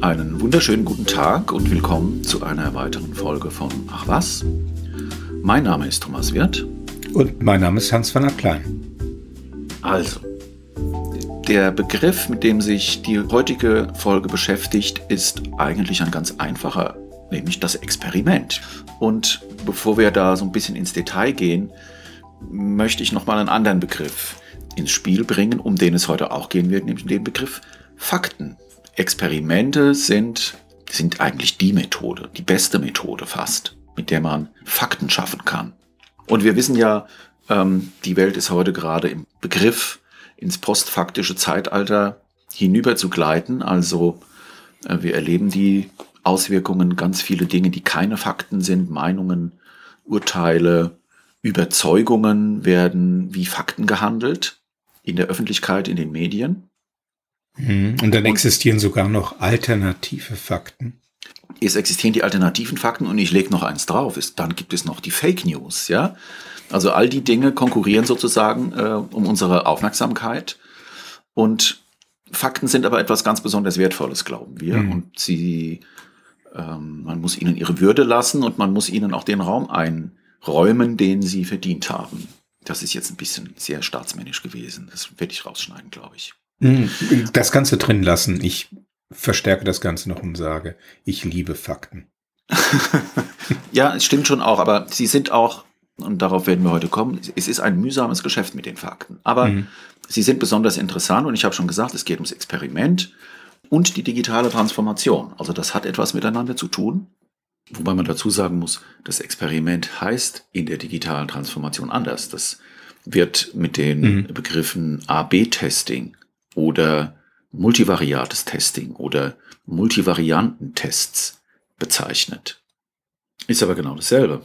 Einen wunderschönen guten Tag und willkommen zu einer weiteren Folge von Ach was. Mein Name ist Thomas Wirth. Und mein Name ist Hans van der Klein. Also, der Begriff, mit dem sich die heutige Folge beschäftigt, ist eigentlich ein ganz einfacher, nämlich das Experiment. Und bevor wir da so ein bisschen ins Detail gehen, möchte ich nochmal einen anderen Begriff ins Spiel bringen, um den es heute auch gehen wird, nämlich den Begriff Fakten. Experimente sind, sind eigentlich die Methode, die beste Methode fast, mit der man Fakten schaffen kann. Und wir wissen ja, ähm, die Welt ist heute gerade im Begriff, ins postfaktische Zeitalter hinüber zu gleiten. Also äh, wir erleben die Auswirkungen ganz viele Dinge, die keine Fakten sind, Meinungen, Urteile, Überzeugungen werden wie Fakten gehandelt in der Öffentlichkeit, in den Medien. Mhm. Und dann und existieren sogar noch alternative Fakten. Es existieren die alternativen Fakten und ich lege noch eins drauf. Ist, dann gibt es noch die Fake News, ja. Also all die Dinge konkurrieren sozusagen äh, um unsere Aufmerksamkeit. Und Fakten sind aber etwas ganz besonders Wertvolles, glauben wir. Mhm. Und sie, ähm, man muss ihnen ihre Würde lassen und man muss ihnen auch den Raum einräumen, den sie verdient haben. Das ist jetzt ein bisschen sehr staatsmännisch gewesen. Das werde ich rausschneiden, glaube ich. Hm, das Ganze drin lassen. Ich verstärke das Ganze noch und sage, ich liebe Fakten. ja, es stimmt schon auch, aber sie sind auch, und darauf werden wir heute kommen, es ist ein mühsames Geschäft mit den Fakten. Aber mhm. sie sind besonders interessant und ich habe schon gesagt, es geht ums Experiment und die digitale Transformation. Also das hat etwas miteinander zu tun. Wobei man dazu sagen muss, das Experiment heißt in der digitalen Transformation anders. Das wird mit den mhm. Begriffen A-B-Testing oder multivariates Testing oder Multivariantentests bezeichnet. Ist aber genau dasselbe.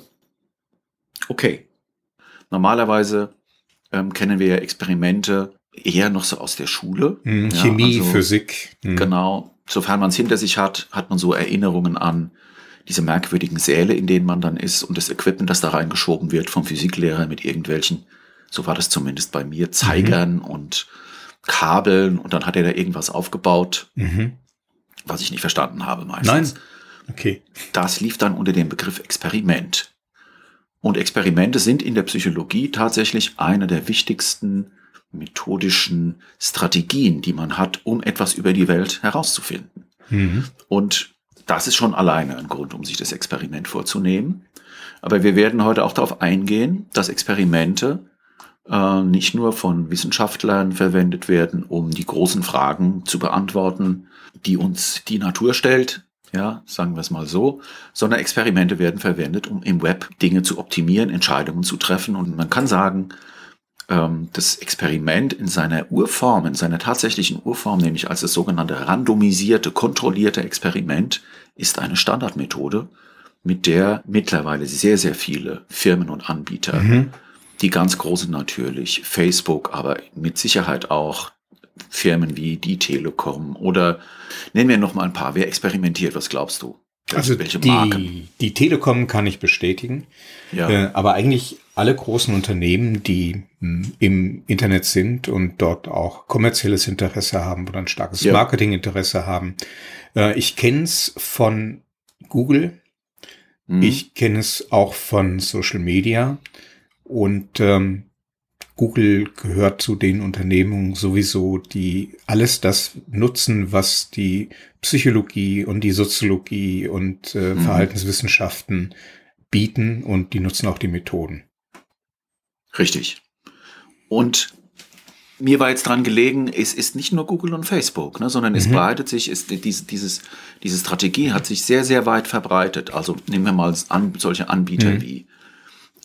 Okay. Normalerweise ähm, kennen wir ja Experimente eher noch so aus der Schule. Hm, Chemie, ja, also, Physik. Hm. Genau. Sofern man es hinter sich hat, hat man so Erinnerungen an diese merkwürdigen Säle, in denen man dann ist und das Equipment, das da reingeschoben wird vom Physiklehrer mit irgendwelchen, so war das zumindest bei mir, Zeigern mhm. und Kabeln und dann hat er da irgendwas aufgebaut, mhm. was ich nicht verstanden habe meistens. Nein. Okay. Das lief dann unter dem Begriff Experiment. Und Experimente sind in der Psychologie tatsächlich eine der wichtigsten methodischen Strategien, die man hat, um etwas über die Welt herauszufinden. Mhm. Und das ist schon alleine ein Grund, um sich das Experiment vorzunehmen. Aber wir werden heute auch darauf eingehen, dass Experimente äh, nicht nur von Wissenschaftlern verwendet werden, um die großen Fragen zu beantworten, die uns die Natur stellt, ja, sagen wir es mal so, sondern Experimente werden verwendet, um im Web Dinge zu optimieren, Entscheidungen zu treffen. Und man kann sagen, ähm, das Experiment in seiner Urform, in seiner tatsächlichen Urform, nämlich als das sogenannte randomisierte, kontrollierte Experiment, ist eine Standardmethode, mit der mittlerweile sehr, sehr viele Firmen und Anbieter mhm die ganz großen natürlich, Facebook, aber mit Sicherheit auch Firmen wie die Telekom oder nennen wir noch mal ein paar. Wer experimentiert? Was glaubst du? Also welche die, Marken? die Telekom kann ich bestätigen, ja. Äh, aber eigentlich alle großen Unternehmen, die mh, hm, im Internet sind und dort auch kommerzielles Interesse haben oder ein starkes ja. Marketinginteresse haben. Äh, ich kenne es von Google, mhm. ich kenne es auch von Social Media. Und ähm, Google gehört zu den Unternehmungen sowieso, die alles das nutzen, was die Psychologie und die Soziologie und äh, mhm. Verhaltenswissenschaften bieten und die nutzen auch die Methoden. Richtig. Und mir war jetzt dran gelegen, es ist nicht nur Google und Facebook, ne, sondern es mhm. breitet sich, ist, diese, dieses, diese Strategie hat sich sehr, sehr weit verbreitet. Also nehmen wir mal an, solche Anbieter mhm. wie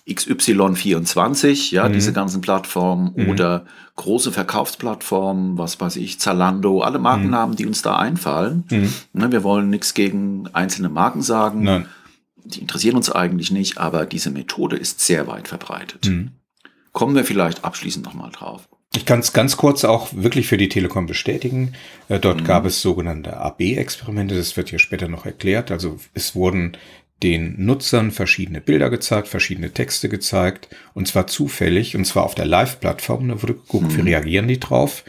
XY24, ja, mhm. diese ganzen Plattformen mhm. oder große Verkaufsplattformen, was weiß ich, Zalando, alle Markennamen, mhm. die uns da einfallen. Mhm. Ne, wir wollen nichts gegen einzelne Marken sagen. Nein. die interessieren uns eigentlich nicht, aber diese Methode ist sehr weit verbreitet. Mhm. Kommen wir vielleicht abschließend nochmal drauf. Ich kann es ganz kurz auch wirklich für die Telekom bestätigen. Äh, dort mhm. gab es sogenannte AB-Experimente, das wird hier später noch erklärt. Also es wurden den Nutzern verschiedene Bilder gezeigt, verschiedene Texte gezeigt, und zwar zufällig, und zwar auf der Live-Plattform. Da wurde geguckt, mhm. wie reagieren die drauf.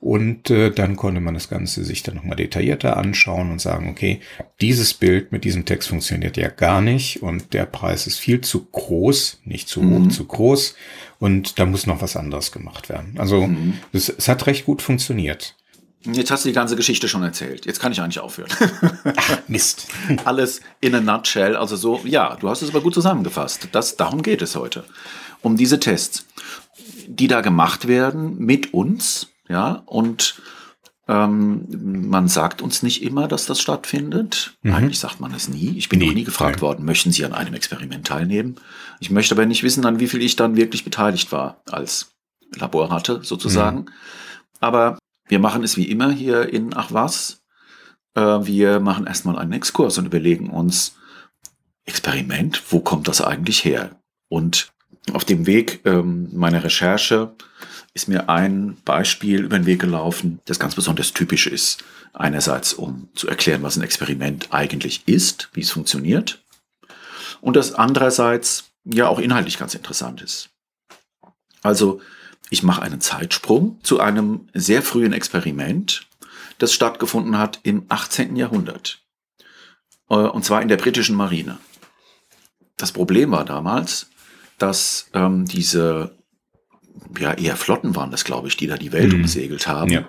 Und äh, dann konnte man das Ganze sich dann nochmal detaillierter anschauen und sagen, okay, dieses Bild mit diesem Text funktioniert ja gar nicht und der Preis ist viel zu groß, nicht zu mhm. hoch, zu groß und da muss noch was anderes gemacht werden. Also mhm. es, es hat recht gut funktioniert. Jetzt hast du die ganze Geschichte schon erzählt. Jetzt kann ich eigentlich aufhören. Ach, Mist. Alles in a nutshell. Also so, ja, du hast es aber gut zusammengefasst. Das, darum geht es heute. Um diese Tests, die da gemacht werden mit uns, ja, und ähm, man sagt uns nicht immer, dass das stattfindet. Mhm. Eigentlich sagt man es nie. Ich bin nee, noch nie gefragt nein. worden, möchten Sie an einem Experiment teilnehmen? Ich möchte aber nicht wissen, an wie viel ich dann wirklich beteiligt war als Laborratte sozusagen. Mhm. Aber wir machen es wie immer hier in Ach was. Äh, wir machen erstmal einen Exkurs und überlegen uns, Experiment, wo kommt das eigentlich her? Und auf dem Weg ähm, meiner Recherche ist mir ein Beispiel über den Weg gelaufen, das ganz besonders typisch ist. Einerseits, um zu erklären, was ein Experiment eigentlich ist, wie es funktioniert. Und das andererseits ja auch inhaltlich ganz interessant ist. Also, ich mache einen Zeitsprung zu einem sehr frühen Experiment, das stattgefunden hat im 18. Jahrhundert. Äh, und zwar in der britischen Marine. Das Problem war damals, dass ähm, diese ja, eher Flotten waren das, glaube ich, die da die Welt mhm. umsegelt haben. Ja.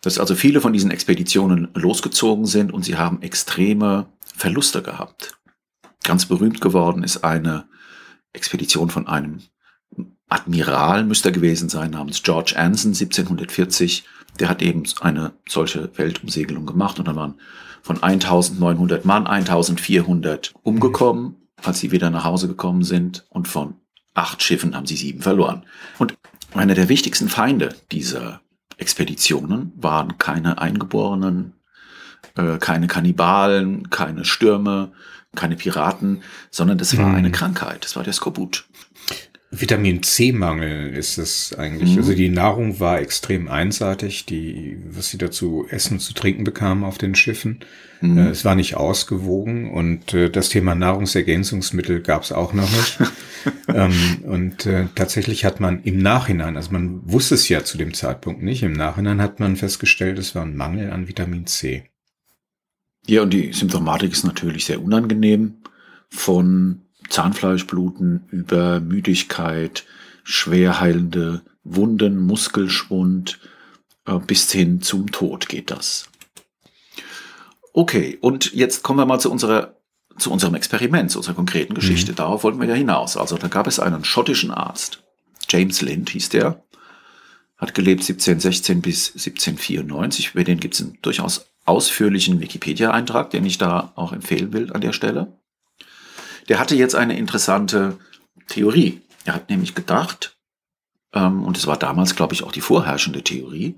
Dass also viele von diesen Expeditionen losgezogen sind und sie haben extreme Verluste gehabt. Ganz berühmt geworden ist eine Expedition von einem Admiral, müsste er gewesen sein, namens George Anson, 1740. Der hat eben eine solche Weltumsegelung gemacht und dann waren von 1900 Mann 1400 umgekommen, als sie wieder nach Hause gekommen sind und von acht Schiffen haben sie sieben verloren. Und einer der wichtigsten Feinde dieser Expeditionen waren keine Eingeborenen, äh, keine Kannibalen, keine Stürme, keine Piraten, sondern das war hm. eine Krankheit, das war der Skorbut. Vitamin C-Mangel ist es eigentlich. Mhm. Also die Nahrung war extrem einseitig, die, was sie dazu essen, zu trinken bekamen auf den Schiffen. Mhm. Äh, es war nicht ausgewogen und äh, das Thema Nahrungsergänzungsmittel gab es auch noch nicht. ähm, und äh, tatsächlich hat man im Nachhinein, also man wusste es ja zu dem Zeitpunkt nicht, im Nachhinein hat man festgestellt, es war ein Mangel an Vitamin C. Ja, und die Symptomatik ist natürlich sehr unangenehm. Von Zahnfleischbluten über Müdigkeit, schwer heilende Wunden, Muskelschwund äh, bis hin zum Tod geht das. Okay, und jetzt kommen wir mal zu unserer zu unserem Experiment, zu unserer konkreten Geschichte. Mhm. Darauf wollten wir ja hinaus. Also da gab es einen schottischen Arzt, James Lind hieß der, hat gelebt 1716 bis 1794. Über den gibt es einen durchaus ausführlichen Wikipedia-Eintrag, den ich da auch empfehlen will an der Stelle. Der hatte jetzt eine interessante Theorie. Er hat nämlich gedacht, ähm, und es war damals, glaube ich, auch die vorherrschende Theorie,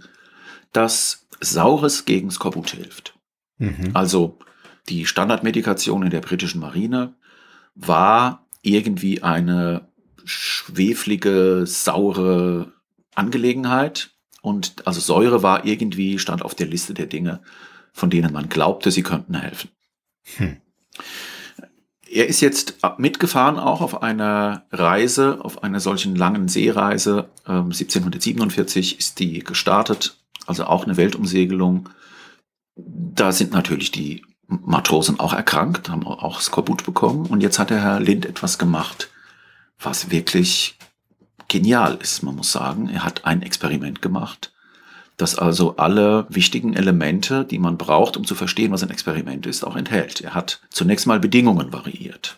dass Saures gegen Skorbut hilft. Mhm. Also die Standardmedikation in der britischen Marine war irgendwie eine schweflige, saure Angelegenheit. Und also Säure war irgendwie, stand auf der Liste der Dinge, von denen man glaubte, sie könnten helfen. Hm. Er ist jetzt mitgefahren auch auf einer Reise, auf einer solchen langen Seereise. 1747 ähm, ist die gestartet, also auch eine Weltumsegelung. Da sind natürlich die Matrosen auch erkrankt, haben auch Skorbut bekommen. Und jetzt hat der Herr Lind etwas gemacht, was wirklich genial ist, man muss sagen. Er hat ein Experiment gemacht, das also alle wichtigen Elemente, die man braucht, um zu verstehen, was ein Experiment ist, auch enthält. Er hat zunächst mal Bedingungen variiert.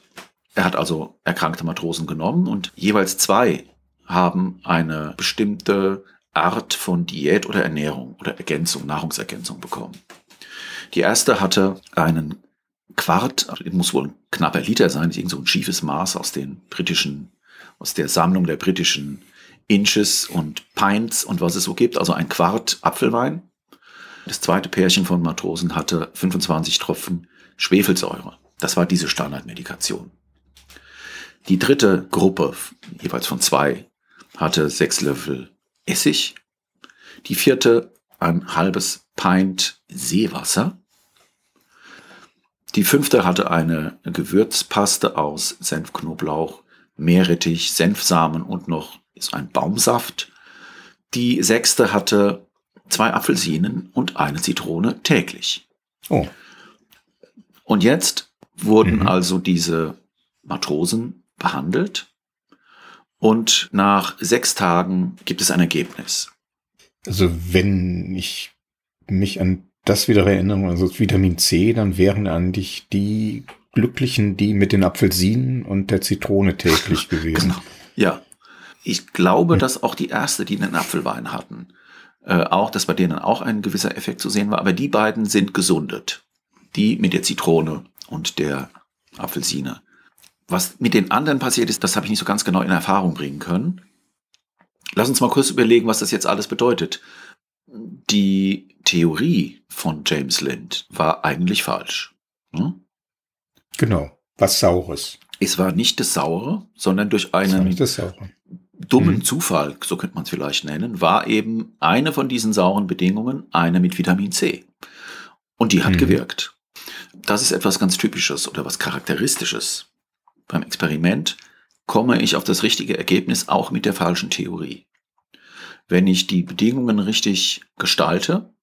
Er hat also erkrankte Matrosen genommen und jeweils zwei haben eine bestimmte Art von Diät oder Ernährung oder Ergänzung, Nahrungsergänzung bekommen. Die erste hatte einen Quart, also muss wohl ein knapper Liter sein, irgend so ein schiefes Maß aus den britischen, aus der Sammlung der britischen Inches und Pints und was es so gibt, also ein Quart Apfelwein. Das zweite Pärchen von Matrosen hatte 25 Tropfen Schwefelsäure. Das war diese Standardmedikation. Die dritte Gruppe, jeweils von zwei, hatte sechs Löffel Essig. Die vierte ein halbes Pint Seewasser. Die fünfte hatte eine Gewürzpaste aus Senfknoblauch, Meerrettich, Senfsamen und noch ist ein Baumsaft. Die sechste hatte zwei Apfelsinen und eine Zitrone täglich. Oh. Und jetzt wurden mhm. also diese Matrosen behandelt und nach sechs Tagen gibt es ein Ergebnis. Also wenn ich mich an das wieder erinnere, also Vitamin C, dann wären eigentlich die Glücklichen, die mit den Apfelsinen und der Zitrone täglich gewesen. Genau. Ja. Ich glaube, dass auch die erste, die einen Apfelwein hatten, äh, auch, dass bei denen auch ein gewisser Effekt zu sehen war, aber die beiden sind gesundet. Die mit der Zitrone und der Apfelsine. Was mit den anderen passiert ist, das habe ich nicht so ganz genau in Erfahrung bringen können. Lass uns mal kurz überlegen, was das jetzt alles bedeutet. Die Theorie von James Lind war eigentlich falsch. Hm? Genau, was Saures. Es war nicht das Saure, sondern durch einen dummen mhm. Zufall, so könnte man es vielleicht nennen, war eben eine von diesen sauren Bedingungen eine mit Vitamin C. Und die hat mhm. gewirkt. Das ist etwas ganz Typisches oder was Charakteristisches. Beim Experiment komme ich auf das richtige Ergebnis auch mit der falschen Theorie. Wenn ich die Bedingungen richtig gestalte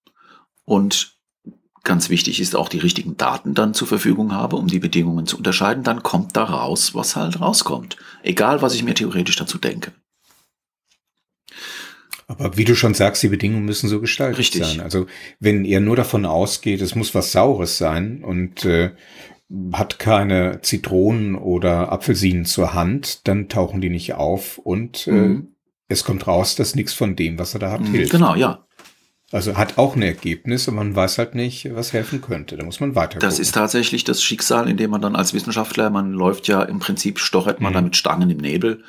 und ganz wichtig ist auch die richtigen Daten dann zur Verfügung habe, um die Bedingungen zu unterscheiden, dann kommt da raus, was halt rauskommt. Egal, was ich mir theoretisch dazu denke. Aber wie du schon sagst, die Bedingungen müssen so gestaltet Richtig. sein. Also wenn ihr nur davon ausgeht, es muss was Saures sein und äh, hat keine Zitronen oder Apfelsinen zur Hand, dann tauchen die nicht auf und äh, mhm. es kommt raus, dass nichts von dem, was er da hat, mhm, hilft. Genau, ja. Also hat auch ein Ergebnis, aber man weiß halt nicht, was helfen könnte. Da muss man weiter. Das ist tatsächlich das Schicksal, in dem man dann als Wissenschaftler, man läuft ja im Prinzip, stochert man mhm. da mit Stangen im Nebel.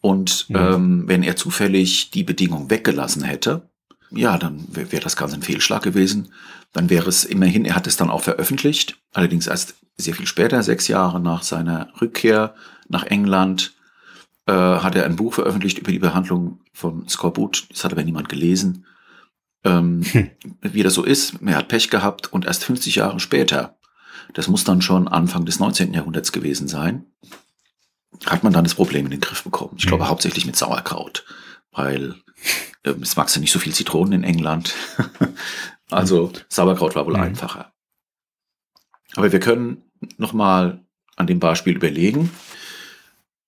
Und mhm. ähm, wenn er zufällig die Bedingung weggelassen hätte, ja, dann wäre wär das Ganze ein Fehlschlag gewesen. Dann wäre es immerhin, er hat es dann auch veröffentlicht, allerdings erst sehr viel später, sechs Jahre nach seiner Rückkehr nach England, äh, hat er ein Buch veröffentlicht über die Behandlung von Skorbut. Das hat aber niemand gelesen. Ähm, hm. Wie das so ist, er hat Pech gehabt und erst 50 Jahre später, das muss dann schon Anfang des 19. Jahrhunderts gewesen sein, hat man dann das Problem in den Griff bekommen. Ich glaube hm. hauptsächlich mit Sauerkraut, weil äh, es ja nicht so viel Zitronen in England. also hm. Sauerkraut war wohl mhm. einfacher. Aber wir können nochmal an dem Beispiel überlegen,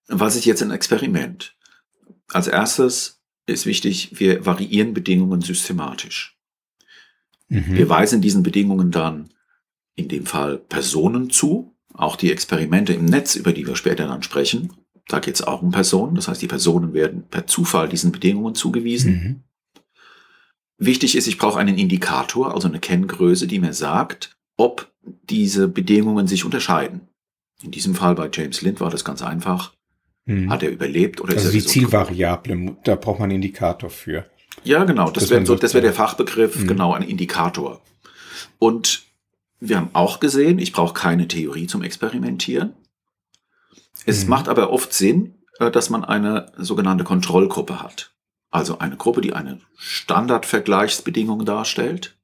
was ist jetzt ein Experiment? Als erstes ist wichtig, wir variieren Bedingungen systematisch. Mhm. Wir weisen diesen Bedingungen dann in dem Fall Personen zu, auch die Experimente im Netz, über die wir später dann sprechen. Da geht es auch um Personen, das heißt, die Personen werden per Zufall diesen Bedingungen zugewiesen. Mhm. Wichtig ist, ich brauche einen Indikator, also eine Kenngröße, die mir sagt, ob diese Bedingungen sich unterscheiden. In diesem Fall bei James Lind war das ganz einfach. Hm. Hat er überlebt oder also ist er die Zielvariable, da braucht man einen Indikator für. Ja, genau, das wäre so, das wäre der Fachbegriff, hm. genau, ein Indikator. Und wir haben auch gesehen, ich brauche keine Theorie zum Experimentieren. Es hm. macht aber oft Sinn, äh, dass man eine sogenannte Kontrollgruppe hat. Also eine Gruppe, die eine Standardvergleichsbedingung darstellt,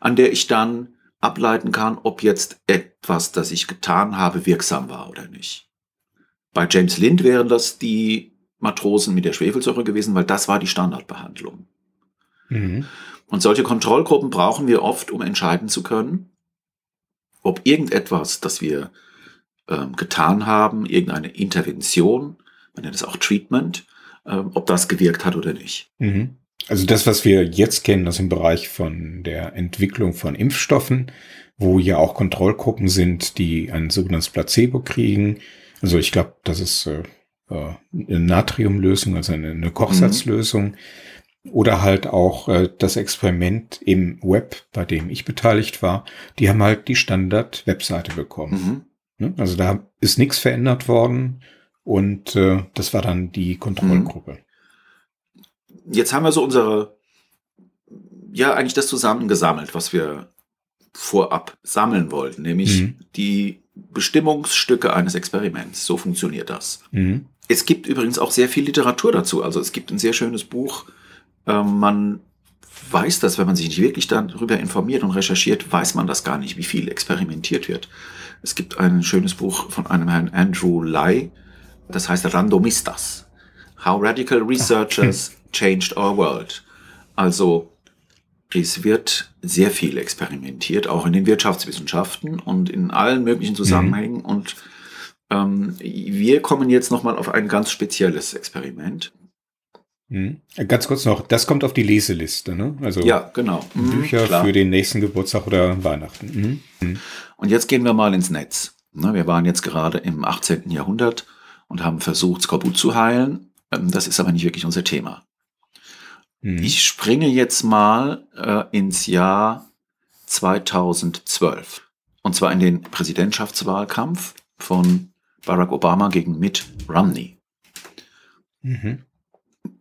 an der ich dann ableiten kann, ob jetzt etwas, das ich getan habe, wirksam war oder nicht. Bei James Lind wären das die Matrosen mit der Schwefelsäure gewesen, weil das war die Standardbehandlung. Mhm. Und solche Kontrollgruppen brauchen wir oft, um entscheiden zu können, ob irgendetwas, das wir ähm, getan haben, irgendeine Intervention, man nennt es auch Treatment, ähm, ob das gewirkt hat oder nicht. Mhm. Also das, was wir jetzt kennen aus dem Bereich von der Entwicklung von Impfstoffen, wo ja auch Kontrollgruppen sind, die ein sogenanntes Placebo kriegen. Also ich glaube, das ist äh, äh, eine Natriumlösung, also eine, eine Kochsalzlösung. Mhm. Oder halt auch äh, das Experiment im Web, bei dem ich beteiligt war. Die haben halt die Standard-Webseite bekommen. Mhm. Ne? Also da ist nichts verändert worden. Und äh, das war dann die Kontrollgruppe. Mhm jetzt haben wir so unsere, ja, eigentlich das zusammengesammelt, was wir vorab sammeln wollten, nämlich mhm. die Bestimmungsstücke eines Experiments. So funktioniert das. Mhm. Es gibt übrigens auch sehr viel Literatur dazu. Also es gibt ein sehr schönes Buch. Ähm, man weiß das, wenn man sich nicht wirklich darüber informiert und recherchiert, weiß man das gar nicht, wie viel experimentiert wird. Es gibt ein schönes Buch von einem Herrn Andrew Lai, das heißt Randomistas. How Radical Researchers Changed Our World. Also es wird sehr viel experimentiert, auch in den Wirtschaftswissenschaften und in allen möglichen Zusammenhängen. Mhm. Und ähm, wir kommen jetzt nochmal auf ein ganz spezielles Experiment. Mhm. Ganz kurz noch, das kommt auf die Leseliste, ne? Also ja, genau. Mhm, Bücher klar. für den nächsten Geburtstag oder Weihnachten. Mhm. mhm. Und jetzt gehen wir mal ins Netz. Ne, wir waren jetzt gerade im 18. Jahrhundert und haben versucht, Skorbut zu heilen. Ähm, das ist aber nicht wirklich unser Thema. Mhm. Ich springe jetzt mal äh, ins Jahr 2012. Und zwar in den Präsidentschaftswahlkampf von Barack Obama gegen Mitt Romney. Mhm.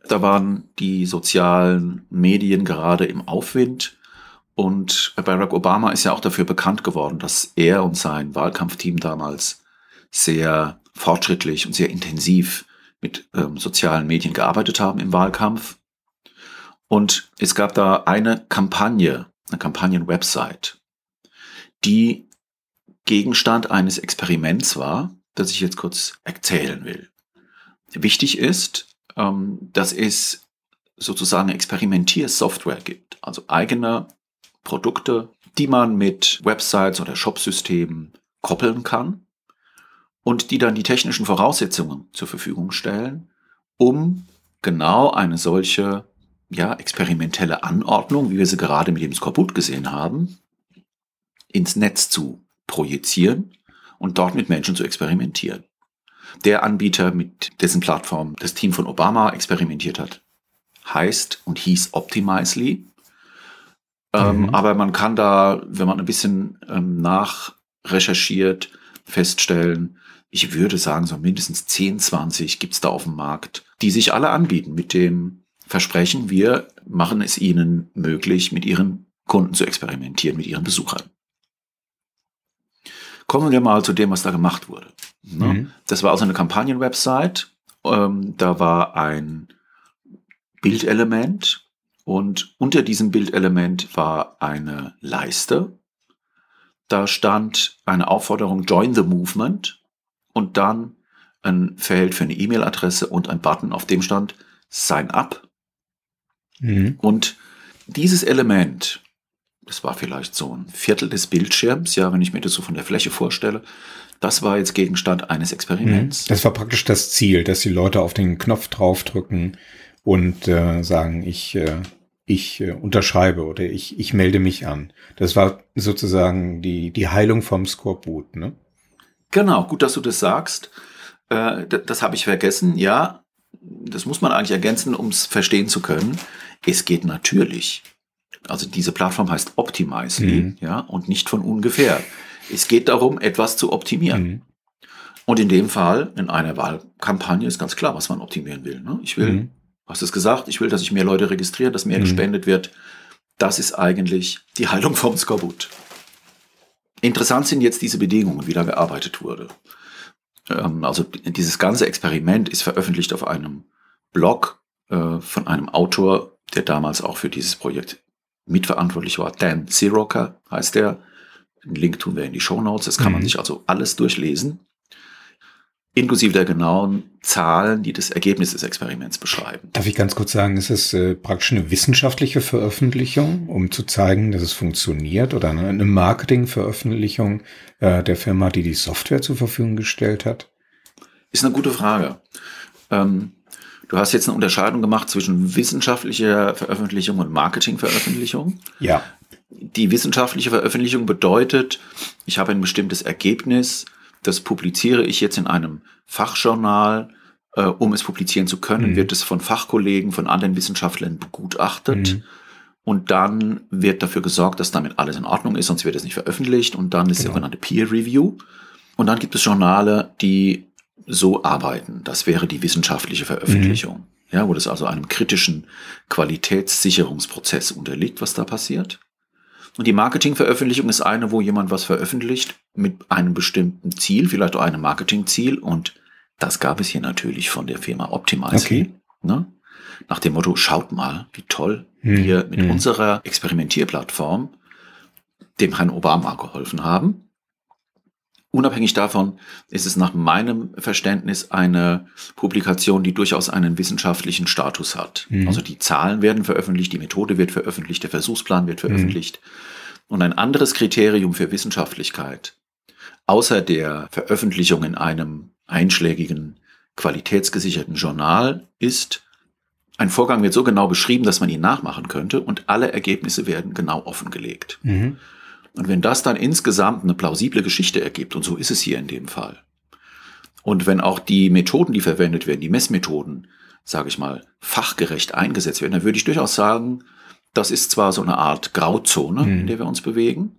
Da waren die sozialen Medien gerade im Aufwind. Und Barack Obama ist ja auch dafür bekannt geworden, dass er und sein Wahlkampfteam damals sehr fortschrittlich und sehr intensiv mit ähm, sozialen Medien gearbeitet haben im Wahlkampf. Und es gab da eine Kampagne, eine Kampagnen-Website, die Gegenstand eines Experiments war, das ich jetzt kurz erzählen will. Wichtig ist, ähm, dass es sozusagen Experimentiersoftware gibt, also eigene Produkte, die man mit Websites oder Shopsystemen koppeln kann und die dann die technischen Voraussetzungen zur Verfügung stellen, um genau eine solche ja, experimentelle Anordnung, wie wir sie gerade mit dem Skorbut gesehen haben, ins Netz zu projizieren und dort mit Menschen zu experimentieren. Der Anbieter, mit dessen Plattform das Team von Obama experimentiert hat, heißt und hieß Optimizely. Ähm, mhm. aber man kann da, wenn man ein bisschen ähm, nachrecherchiert, feststellen, ich würde sagen, so mindestens 10, 20 gibt's da auf dem Markt, die sich alle anbieten mit dem Versprechen, wir machen es ihnen möglich, mit ihren Kunden zu experimentieren, mit ihren Besuchern. Kommen wir mal zu dem, was da gemacht wurde. Ne? Mhm. Das war also eine Kampagnenwebsite. Ähm, da war ein Bildelement und unter diesem Bildelement war eine Leiste. Da stand eine Aufforderung Join the Movement und dann ein Feld für eine E-Mail-Adresse und ein Button, auf dem stand Sign up. Mhm. Und dieses Element das war vielleicht so ein Viertel des Bildschirms, ja, wenn ich mir das so von der Fläche vorstelle. Das war jetzt Gegenstand eines Experiments. Mhm. Das war praktisch das Ziel, dass die Leute auf den Knopf draufdrücken und äh, sagen, ich, äh, ich äh, unterschreibe oder ich, ich melde mich an. Das war sozusagen die, die Heilung vom Skorbut, ne? Genau, gut, dass du das sagst. Äh, das, das habe ich vergessen. Ja, das muss man eigentlich ergänzen, um es verstehen zu können. Es geht natürlich also diese Plattform heißt Optimizely, mhm. ja, und nicht von ungefähr. Es geht darum, etwas zu optimieren. Mhm. Und in dem Fall, in einer Wahlkampagne, ist ganz klar, was man optimieren will. Ne? Ich will, mhm. hast es gesagt, ich will, dass sich mehr Leute registrieren, dass mehr mhm. gespendet wird. Das ist eigentlich die Heilung vom Skorbut. Interessant sind jetzt diese Bedingungen, wie da gearbeitet wurde. Ähm, also dieses ganze Experiment ist veröffentlicht auf einem Blog äh, von einem Autor, der damals auch für dieses Projekt mitverantwortlich war Dan Siroka, heißt der. Den Link tun wir in die Show Notes. Das kann mhm. man sich also alles durchlesen. Inklusive der genauen Zahlen, die das Ergebnis des Experiments beschreiben. Darf ich ganz kurz sagen, ist es äh, praktisch eine wissenschaftliche Veröffentlichung, um zu zeigen, dass es funktioniert, oder eine Marketingveröffentlichung äh, der Firma, die die Software zur Verfügung gestellt hat? Ist eine gute Frage. Ähm, Du hast jetzt eine Unterscheidung gemacht zwischen wissenschaftlicher Veröffentlichung und Marketingveröffentlichung. Ja. Die wissenschaftliche Veröffentlichung bedeutet, ich habe ein bestimmtes Ergebnis, das publiziere ich jetzt in einem Fachjournal. Äh, um es publizieren zu können, mhm. wird es von Fachkollegen, von anderen Wissenschaftlern begutachtet. Mhm. Und dann wird dafür gesorgt, dass damit alles in Ordnung ist, sonst wird es nicht veröffentlicht. Und dann ist genau. sogenannte Peer Review. Und dann gibt es Journale, die so arbeiten. Das wäre die wissenschaftliche Veröffentlichung. Mhm. Ja, wo das also einem kritischen Qualitätssicherungsprozess unterliegt, was da passiert. Und die Marketingveröffentlichung ist eine, wo jemand was veröffentlicht mit einem bestimmten Ziel, vielleicht auch einem Marketingziel. Und das gab es hier natürlich von der Firma Optimize. Okay. Ne? Nach dem Motto, schaut mal, wie toll hm. wir mit hm. unserer Experimentierplattform dem Herrn Obama geholfen haben. Unabhängig davon ist es nach meinem Verständnis eine Publikation, die durchaus einen wissenschaftlichen Status hat. Mhm. Also die Zahlen werden veröffentlicht, die Methode wird veröffentlicht, der Versuchsplan wird veröffentlicht. Mhm. Und ein anderes Kriterium für Wissenschaftlichkeit, außer der Veröffentlichung in einem einschlägigen, qualitätsgesicherten Journal, ist, ein Vorgang wird so genau beschrieben, dass man ihn nachmachen könnte und alle Ergebnisse werden genau offengelegt. Mhm. Und wenn das dann insgesamt eine plausible Geschichte ergibt, und so ist es hier in dem Fall, und wenn auch die Methoden, die verwendet werden, die Messmethoden, sage ich mal, fachgerecht eingesetzt werden, dann würde ich durchaus sagen, das ist zwar so eine Art Grauzone, mhm. in der wir uns bewegen,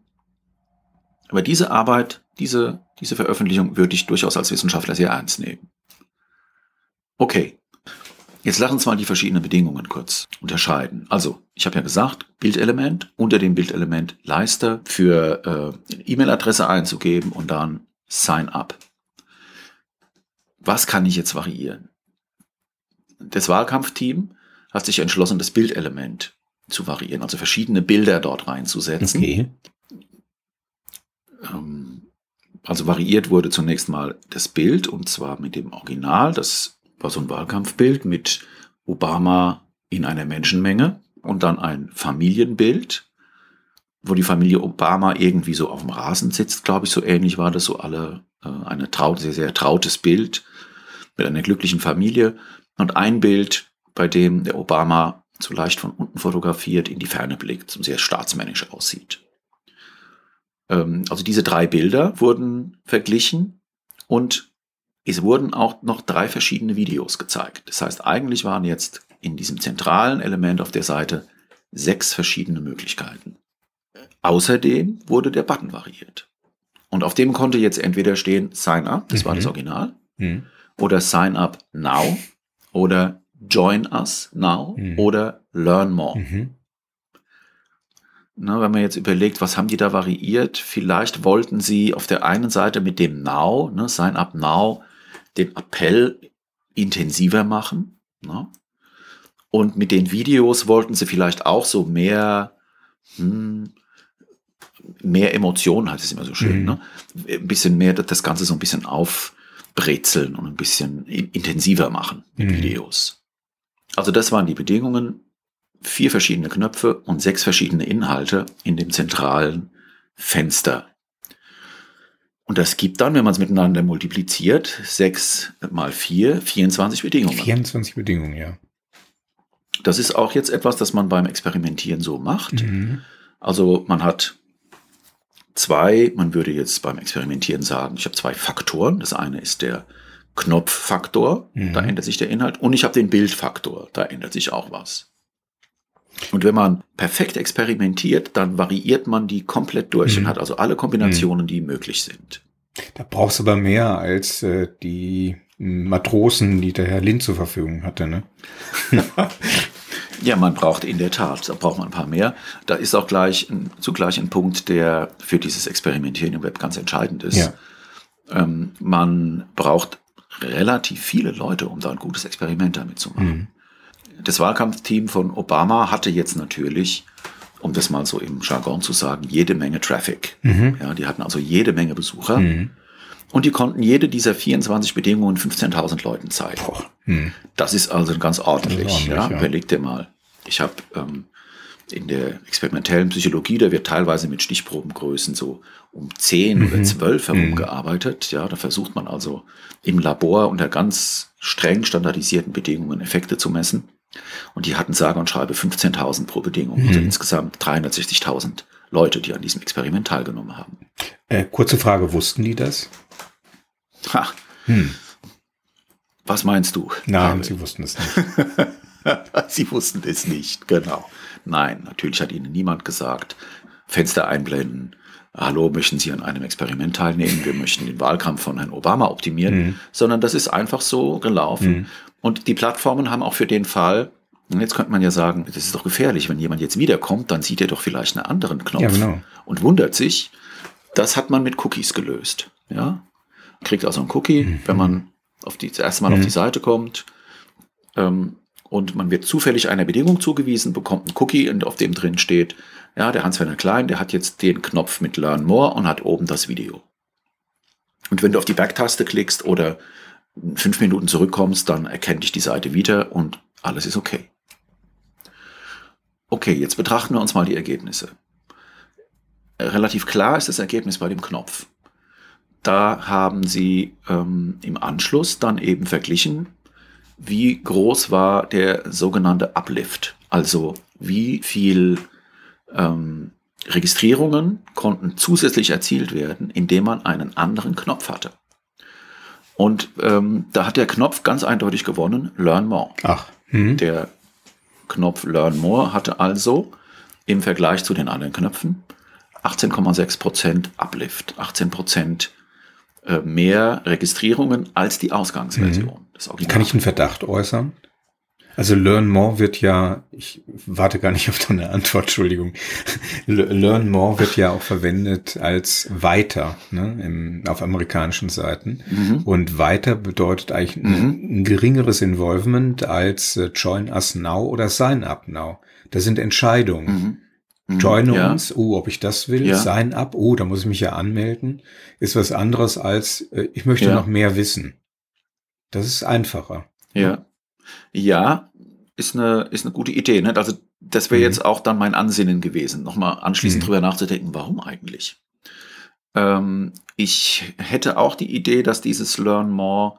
aber diese Arbeit, diese, diese Veröffentlichung würde ich durchaus als Wissenschaftler sehr ernst nehmen. Okay, Jetzt lass uns mal die verschiedenen Bedingungen kurz unterscheiden. Also, ich habe ja gesagt, Bildelement, unter dem Bildelement Leiste für äh, E-Mail-Adresse einzugeben und dann Sign Up. Was kann ich jetzt variieren? Das Wahlkampfteam hat sich entschlossen, das Bildelement zu variieren, also verschiedene Bilder dort reinzusetzen. Okay. Ähm, also variiert wurde zunächst mal das Bild und zwar mit dem Original, das war so ein Wahlkampfbild mit Obama in einer Menschenmenge und dann ein Familienbild, wo die Familie Obama irgendwie so auf dem Rasen sitzt, glaube ich, so ähnlich war das so alle, äh, eine traut, sehr, sehr trautes Bild mit einer glücklichen Familie und ein Bild, bei dem der Obama so leicht von unten fotografiert in die Ferne blickt und sehr staatsmännisch aussieht. Ähm, also diese drei Bilder wurden verglichen und es wurden auch noch drei verschiedene Videos gezeigt. Das heißt, eigentlich waren jetzt in diesem zentralen Element auf der Seite sechs verschiedene Möglichkeiten. Außerdem wurde der Button variiert. Und auf dem konnte jetzt entweder stehen Sign Up, das mhm. war das mhm. Original, mhm. oder Sign Up Now oder Join Us Now mhm. oder Learn More. Mhm. Na, wenn man jetzt überlegt, was haben die da variiert? Vielleicht wollten sie auf der einen Seite mit dem Now, ne, Sign Up Now, den Appell intensiver machen. Ne? Und mit den Videos wollten sie vielleicht auch so mehr, hm, mehr Emotionen, heißt es immer so schön, mhm. ne? ein bisschen mehr das Ganze so ein bisschen aufbrezeln und ein bisschen intensiver machen mit mhm. Videos. Also das waren die Bedingungen. Vier verschiedene Knöpfe und sechs verschiedene Inhalte in dem zentralen Fenster und das gibt dann, wenn man es miteinander multipliziert, 6 mal 4, 24 Bedingungen. 24 Bedingungen, ja. Das ist auch jetzt etwas, das man beim Experimentieren so macht. Mhm. Also man hat zwei, man würde jetzt beim Experimentieren sagen, ich habe zwei Faktoren. Das eine ist der Knopffaktor, mhm. da ändert sich der Inhalt. Und ich habe den Bildfaktor, da ändert sich auch was. Und wenn man perfekt experimentiert, dann variiert man die komplett durch mhm. und hat also alle Kombinationen, mhm. die möglich sind. Da brauchst du aber mehr als äh, die Matrosen, die der Herr Lind zur Verfügung hatte, ne? ja, man braucht in der Tat, da braucht man ein paar mehr. Da ist auch gleich ein, zugleich ein Punkt, der für dieses Experimentieren im Web ganz entscheidend ist. Ja. Ähm, man braucht relativ viele Leute, um da ein gutes Experiment damit zu machen. Mhm das Wahlkampfteam von Obama hatte jetzt natürlich, um das mal so im Jargon zu sagen, jede Menge Traffic. Mhm. Ja, die hatten also jede Menge Besucher. Mhm. Und die konnten jede dieser 24 Bedingungen 15.000 Leuten zeigen. Mhm. Das ist also ganz ordentlich. ordentlich ja. ja. Überleg dir mal. Ich habe ähm, in der experimentellen Psychologie, da wird teilweise mit Stichprobengrößen so um 10 mhm. oder 12 herum mhm. gearbeitet. Ja, da versucht man also im Labor unter ganz streng standardisierten Bedingungen Effekte zu messen. Und die hatten sage und schreibe 15.000 pro Bedingung, also mhm. also insgesamt 360.000 Leute, die an diesem Experiment teilgenommen haben. Äh, kurze Frage, wussten die das? Ha. Hm. Was meinst du? Nein, David? sie wussten es nicht. sie wussten es nicht, genau. Nein, natürlich hat ihnen niemand gesagt, Fenster einblenden, hallo, möchten Sie an einem Experiment teilnehmen? Wir möchten den Wahlkampf von Herrn Obama optimieren, mhm. sondern das ist einfach so gelaufen. Mhm. Und die Plattformen haben auch für den Fall, Und jetzt könnte man ja sagen, das ist doch gefährlich, wenn jemand jetzt wiederkommt, dann sieht er doch vielleicht einen anderen Knopf ja, genau. und wundert sich. Das hat man mit Cookies gelöst. Ja, kriegt also einen Cookie, mhm. wenn man auf die, das erste Mal mhm. auf die Seite kommt. Ähm, und man wird zufällig einer Bedingung zugewiesen, bekommt einen Cookie, auf dem drin steht, ja, der Hans-Werner Klein, der hat jetzt den Knopf mit Learn More und hat oben das Video. Und wenn du auf die Backtaste klickst oder fünf Minuten zurückkommst, dann erkennt dich die Seite wieder und alles ist okay. Okay, jetzt betrachten wir uns mal die Ergebnisse. Relativ klar ist das Ergebnis bei dem Knopf. Da haben sie ähm, im Anschluss dann eben verglichen, wie groß war der sogenannte Uplift. Also wie viel ähm, Registrierungen konnten zusätzlich erzielt werden, indem man einen anderen Knopf hatte. Und ähm, da hat der Knopf ganz eindeutig gewonnen, Learn More. Ach. Mhm. Der Knopf Learn More hatte also im Vergleich zu den anderen Knöpfen 18,6% Uplift, 18% äh, mehr Registrierungen als die Ausgangsversion. Mhm. Kann ich einen Verdacht äußern? Also Learn More wird ja, ich warte gar nicht auf deine Antwort, Entschuldigung. Learn More wird ja auch verwendet als weiter ne, im, auf amerikanischen Seiten. Mhm. Und weiter bedeutet eigentlich mhm. ein, ein, geringeres Involvement als äh, Join Us Now oder Sign Up Now. Das sind Entscheidungen. Mhm. Mhm. Join ja. uns, oh, ob ich das will, ja. sign up, oh, da muss ich mich ja anmelden, ist was anderes als, äh, ich möchte ja. noch mehr wissen. Das ist einfacher. Ja. Ja, ist eine, ist eine gute Idee. Ne? Also, das wäre mhm. jetzt auch dann mein Ansinnen gewesen, nochmal anschließend mhm. drüber nachzudenken, warum eigentlich? Ähm, ich hätte auch die Idee, dass dieses Learn More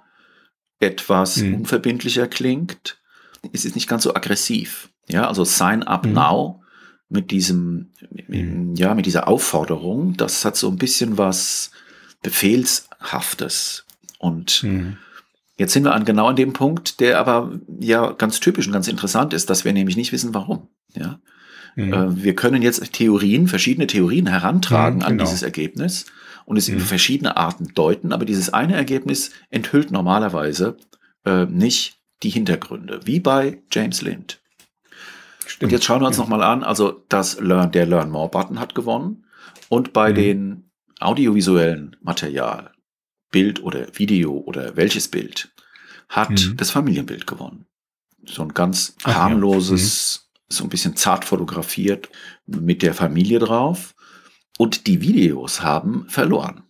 etwas mhm. unverbindlicher klingt. Es ist nicht ganz so aggressiv. Ja, also Sign Up mhm. Now mit diesem, mhm. ja, mit dieser Aufforderung, das hat so ein bisschen was Befehlshaftes. Und mhm. Jetzt sind wir an genau an dem Punkt, der aber ja ganz typisch und ganz interessant ist, dass wir nämlich nicht wissen, warum. Ja. Mhm. Äh, wir können jetzt Theorien, verschiedene Theorien herantragen mhm, genau. an dieses Ergebnis und es in mhm. verschiedene Arten deuten, aber dieses eine Ergebnis enthüllt normalerweise äh, nicht die Hintergründe, wie bei James Lind. Stimmt. Und jetzt schauen wir uns ja. nochmal an, also das Learn, der Learn More Button hat gewonnen und bei mhm. den audiovisuellen Material, Bild oder Video oder welches Bild, hat mhm. das Familienbild gewonnen. So ein ganz Ach, harmloses, ja. mhm. so ein bisschen zart fotografiert mit der Familie drauf. Und die Videos haben verloren.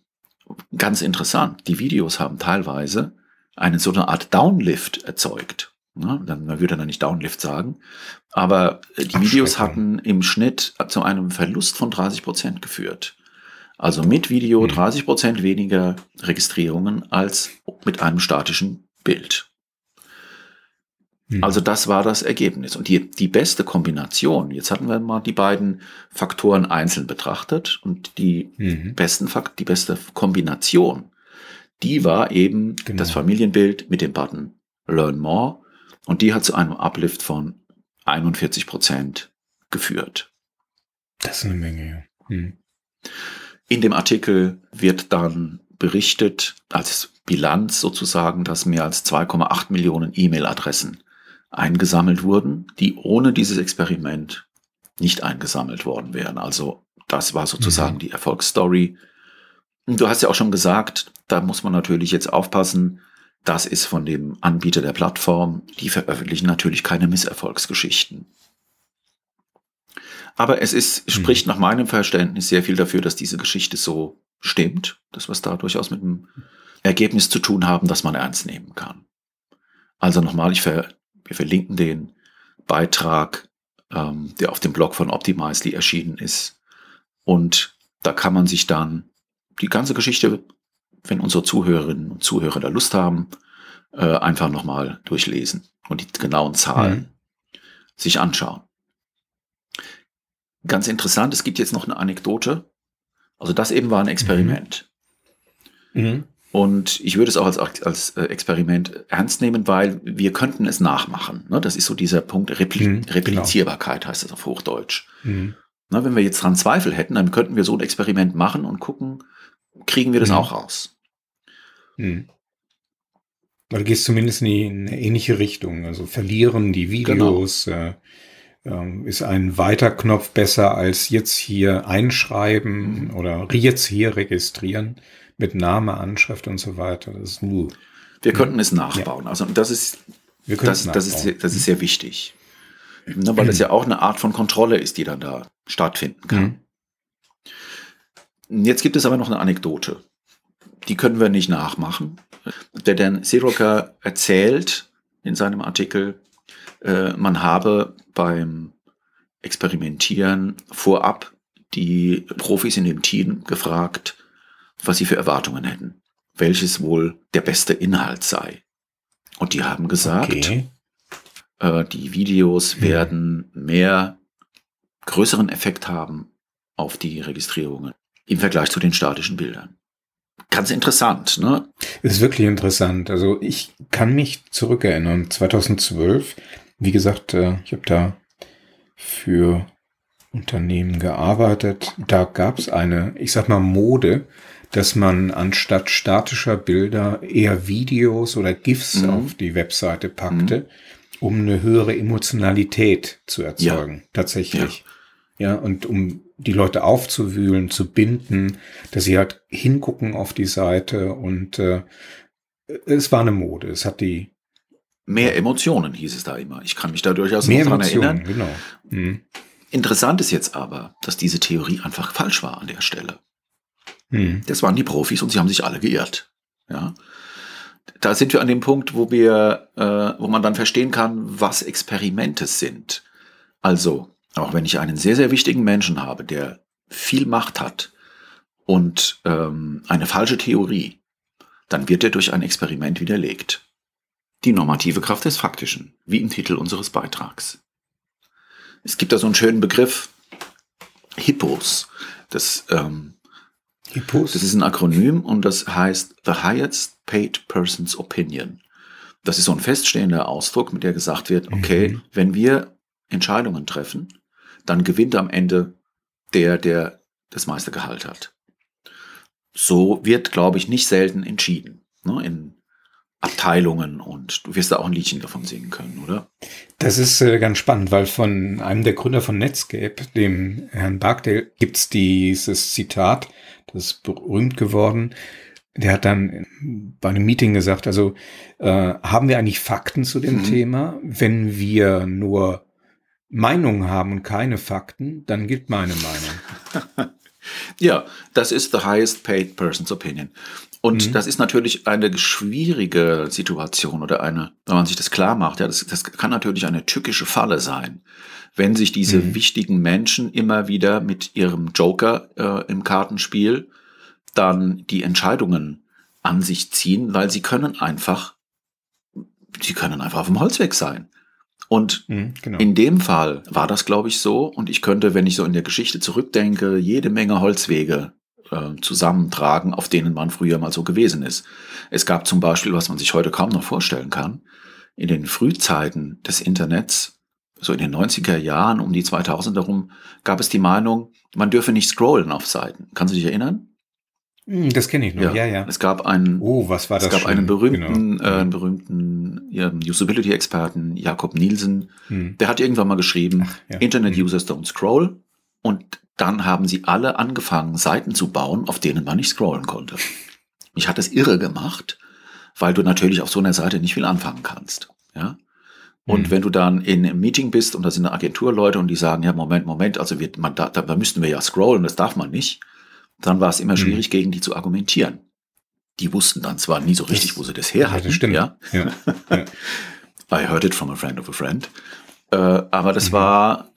Ganz interessant, die Videos haben teilweise eine so eine Art Downlift erzeugt. Dann, man würde dann nicht Downlift sagen. Aber die Videos hatten im Schnitt zu einem Verlust von 30 Prozent geführt. Also mit Video 30 mhm. Prozent weniger Registrierungen als mit einem statischen Bild. Mhm. Also das war das Ergebnis. Und die, die beste Kombination, jetzt hatten wir mal die beiden Faktoren einzeln betrachtet und die mhm. besten Fakt, die beste Kombination, die war eben genau. das Familienbild mit dem Button Learn More und die hat zu einem Uplift von 41 Prozent geführt. Das ist eine Menge, ja. Hm. In dem Artikel wird dann berichtet, als Bilanz sozusagen, dass mehr als 2,8 Millionen E-Mail-Adressen eingesammelt wurden, die ohne dieses Experiment nicht eingesammelt worden wären. Also das war sozusagen mhm. die Erfolgsstory. Du hast ja auch schon gesagt, da muss man natürlich jetzt aufpassen, das ist von dem Anbieter der Plattform. Die veröffentlichen natürlich keine Misserfolgsgeschichten. Aber es ist, mhm. spricht nach meinem Verständnis sehr viel dafür, dass diese Geschichte so stimmt, dass wir es da durchaus mit einem Ergebnis zu tun haben, das man ernst nehmen kann. Also nochmal, ich ver, wir verlinken den Beitrag, ähm, der auf dem Blog von Optimizely erschienen ist. Und da kann man sich dann die ganze Geschichte wenn unsere Zuhörerinnen und Zuhörer da Lust haben, äh, einfach nochmal durchlesen und die genauen Zahlen mhm. sich anschauen. Ganz interessant, es gibt jetzt noch eine Anekdote. Also das eben war ein Experiment. Mhm. Mhm. Und ich würde es auch als, als äh, Experiment ernst nehmen, weil wir könnten es nachmachen. Ne? Das ist so dieser Punkt Repli mhm, genau. Replizierbarkeit, genau. heißt das auf Hochdeutsch. Mhm. Na, wenn wir jetzt dran Zweifel hätten, dann könnten wir so ein Experiment machen und gucken, kriegen wir das mhm. auch raus. Mhm. du gehst zumindest in eine ähnliche Richtung. Also verlieren die Videos, genau. äh, äh, ist ein Weiterknopf besser als jetzt hier einschreiben mhm. oder jetzt hier registrieren mit Name, Anschrift und so weiter. Das ist nur. Wir könnten es nachbauen. Ja. Also das ist, das, das, ist, das ist sehr wichtig. Ne, weil es ja auch eine Art von Kontrolle ist, die dann da stattfinden kann. Mhm. Jetzt gibt es aber noch eine Anekdote. Die können wir nicht nachmachen. Der Dan Siroka erzählt in seinem Artikel, äh, man habe beim Experimentieren vorab die Profis in dem Team gefragt, was sie für Erwartungen hätten, welches wohl der beste Inhalt sei. Und die haben gesagt, okay. äh, die Videos hm. werden mehr größeren Effekt haben auf die Registrierungen im Vergleich zu den statischen Bildern. Ganz interessant, ne? ist wirklich interessant. Also ich kann mich zurückerinnern, 2012, wie gesagt, äh, ich habe da für Unternehmen gearbeitet. Da gab es eine, ich sag mal, Mode, dass man anstatt statischer Bilder eher Videos oder GIFs mhm. auf die Webseite packte, mhm. um eine höhere Emotionalität zu erzeugen. Ja. Tatsächlich. Ja. ja, und um die Leute aufzuwühlen, zu binden, dass sie halt hingucken auf die Seite und äh, es war eine Mode. Es hat die mehr Emotionen hieß es da immer. Ich kann mich da durchaus mehr daran erinnern. Genau. Mhm. Interessant ist jetzt aber, dass diese Theorie einfach falsch war an der Stelle. Mhm. Das waren die Profis und sie haben sich alle geirrt. Ja. Da sind wir an dem Punkt, wo wir, äh, wo man dann verstehen kann, was Experimente sind. Also, auch wenn ich einen sehr, sehr wichtigen Menschen habe, der viel Macht hat und ähm, eine falsche Theorie, dann wird er durch ein Experiment widerlegt. Die normative Kraft des Faktischen, wie im Titel unseres Beitrags. Es gibt da so einen schönen Begriff, Hippos. Das ähm, Hippos? Das ist ein Akronym und das heißt The Highest Paid Person's Opinion. Das ist so ein feststehender Ausdruck, mit der gesagt wird, okay, mhm. wenn wir Entscheidungen treffen, dann gewinnt am Ende der, der das meiste Gehalt hat. So wird, glaube ich, nicht selten entschieden. Ne, in Abteilungen und du wirst da auch ein Liedchen davon singen können, oder? Das ist äh, ganz spannend, weil von einem der Gründer von Netscape, dem Herrn Barkdale, gibt's dieses Zitat, das ist berühmt geworden. Der hat dann bei einem Meeting gesagt, also äh, haben wir eigentlich Fakten zu dem mhm. Thema? Wenn wir nur Meinungen haben und keine Fakten, dann gilt meine Meinung. ja, das ist the highest paid person's opinion. Und mhm. das ist natürlich eine schwierige Situation oder eine, wenn man sich das klar macht, ja, das, das kann natürlich eine tückische Falle sein, wenn sich diese mhm. wichtigen Menschen immer wieder mit ihrem Joker äh, im Kartenspiel dann die Entscheidungen an sich ziehen, weil sie können einfach, sie können einfach auf dem Holzweg sein. Und mhm, genau. in dem Fall war das, glaube ich, so. Und ich könnte, wenn ich so in der Geschichte zurückdenke, jede Menge Holzwege äh, zusammentragen, auf denen man früher mal so gewesen ist. Es gab zum Beispiel, was man sich heute kaum noch vorstellen kann, in den Frühzeiten des Internets, so in den 90er Jahren, um die 2000 herum, gab es die Meinung, man dürfe nicht scrollen auf Seiten. Kannst du dich erinnern? Hm, das kenne ich noch, ja, ja, ja. Es gab einen, oh, was war das es gab schön? einen berühmten, genau. äh, einen berühmten ja, Usability-Experten, Jakob Nielsen, hm. der hat irgendwann mal geschrieben, Ach, ja. Internet hm. Users don't scroll. Und dann haben sie alle angefangen, Seiten zu bauen, auf denen man nicht scrollen konnte. Mich hat das irre gemacht, weil du natürlich auf so einer Seite nicht viel anfangen kannst. Ja. Und mhm. wenn du dann in einem Meeting bist und da sind Agenturleute und die sagen, ja, Moment, Moment, also wir, man, da, da müssten wir ja scrollen, das darf man nicht, dann war es immer mhm. schwierig, mhm. gegen die zu argumentieren. Die wussten dann zwar nie so richtig, wo sie das her hatten. Ja, stimmt. Ja? Ja. ja. I heard it from a friend of a friend. Äh, aber das mhm. war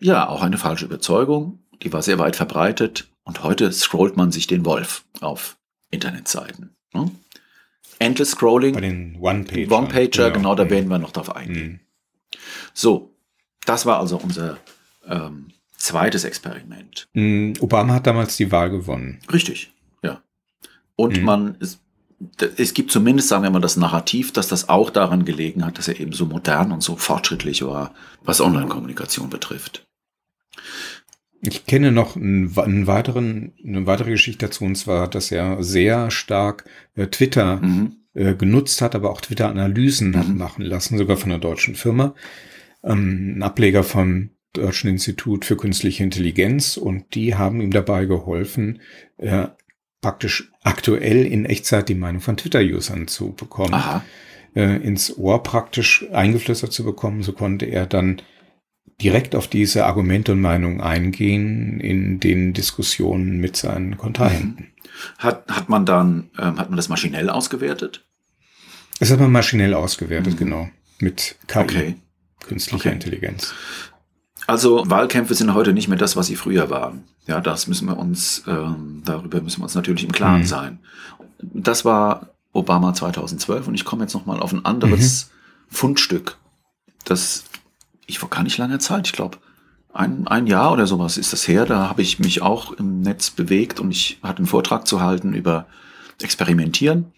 ja auch eine falsche Überzeugung. Die war sehr weit verbreitet. Und heute scrollt man sich den Wolf auf Internetseiten. Ne? Endless Scrolling. Bei den One-Pager. One-Pager, genau, genau da mhm. werden wir noch drauf eingehen. Mhm. So, das war also unser ähm, zweites Experiment. Mhm, Obama hat damals die Wahl gewonnen. Richtig, ja. Und mhm. man, es, es gibt zumindest, sagen wir mal, das Narrativ, dass das auch daran gelegen hat, dass er eben so modern und so fortschrittlich war, was Online-Kommunikation betrifft. Ich kenne noch einen, einen, weiteren, eine weitere Geschichte dazu, und zwar, dass er sehr stark äh, Twitter mhm. äh, genutzt hat, aber auch Twitter-Analysen mhm. hat machen lassen, sogar von einer deutschen Firma. Ähm, ein Ableger vom Deutschen Institut für Künstliche Intelligenz und die haben ihm dabei geholfen, äh, praktisch aktuell in Echtzeit die Meinung von Twitter-Usern zu bekommen, äh, ins Ohr praktisch eingeflüstert zu bekommen. So konnte er dann direkt auf diese Argumente und Meinungen eingehen in den Diskussionen mit seinen Kontrahenten. Hat, hat man dann, ähm, hat man das maschinell ausgewertet? Das hat man maschinell ausgewertet, mhm. genau. Mit KI, okay. künstlicher okay. Intelligenz. Also Wahlkämpfe sind heute nicht mehr das, was sie früher waren. Ja, das müssen wir uns, ähm, darüber müssen wir uns natürlich im Klaren mhm. sein. Das war Obama 2012 und ich komme jetzt nochmal auf ein anderes mhm. Fundstück, das ich vor gar nicht langer Zeit, ich glaube ein, ein Jahr oder sowas ist das her, da habe ich mich auch im Netz bewegt und ich hatte einen Vortrag zu halten über Experimentieren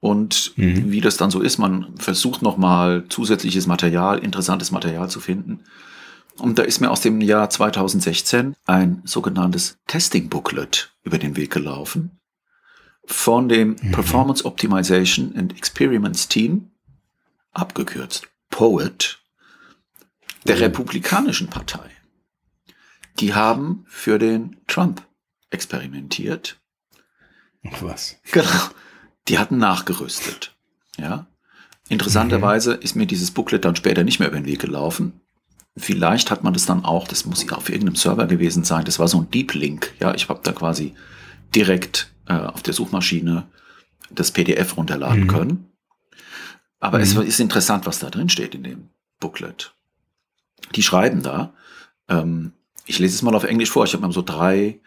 und mhm. wie das dann so ist. Man versucht nochmal zusätzliches Material, interessantes Material zu finden. Und da ist mir aus dem Jahr 2016 ein sogenanntes Testing Booklet über den Weg gelaufen von dem mhm. Performance Optimization and Experiments Team, abgekürzt POET, der mhm. Republikanischen Partei. Die haben für den Trump experimentiert. Was? Genau. Die hatten nachgerüstet. Ja. Interessanterweise mhm. ist mir dieses Booklet dann später nicht mehr über den Weg gelaufen. Vielleicht hat man das dann auch, das muss ja auf irgendeinem Server gewesen sein, das war so ein Deep Link. Ja, ich habe da quasi direkt äh, auf der Suchmaschine das PDF runterladen mhm. können. Aber mhm. es ist interessant, was da drin steht in dem Booklet. Die schreiben da, ähm, ich lese es mal auf Englisch vor, ich habe mir so drei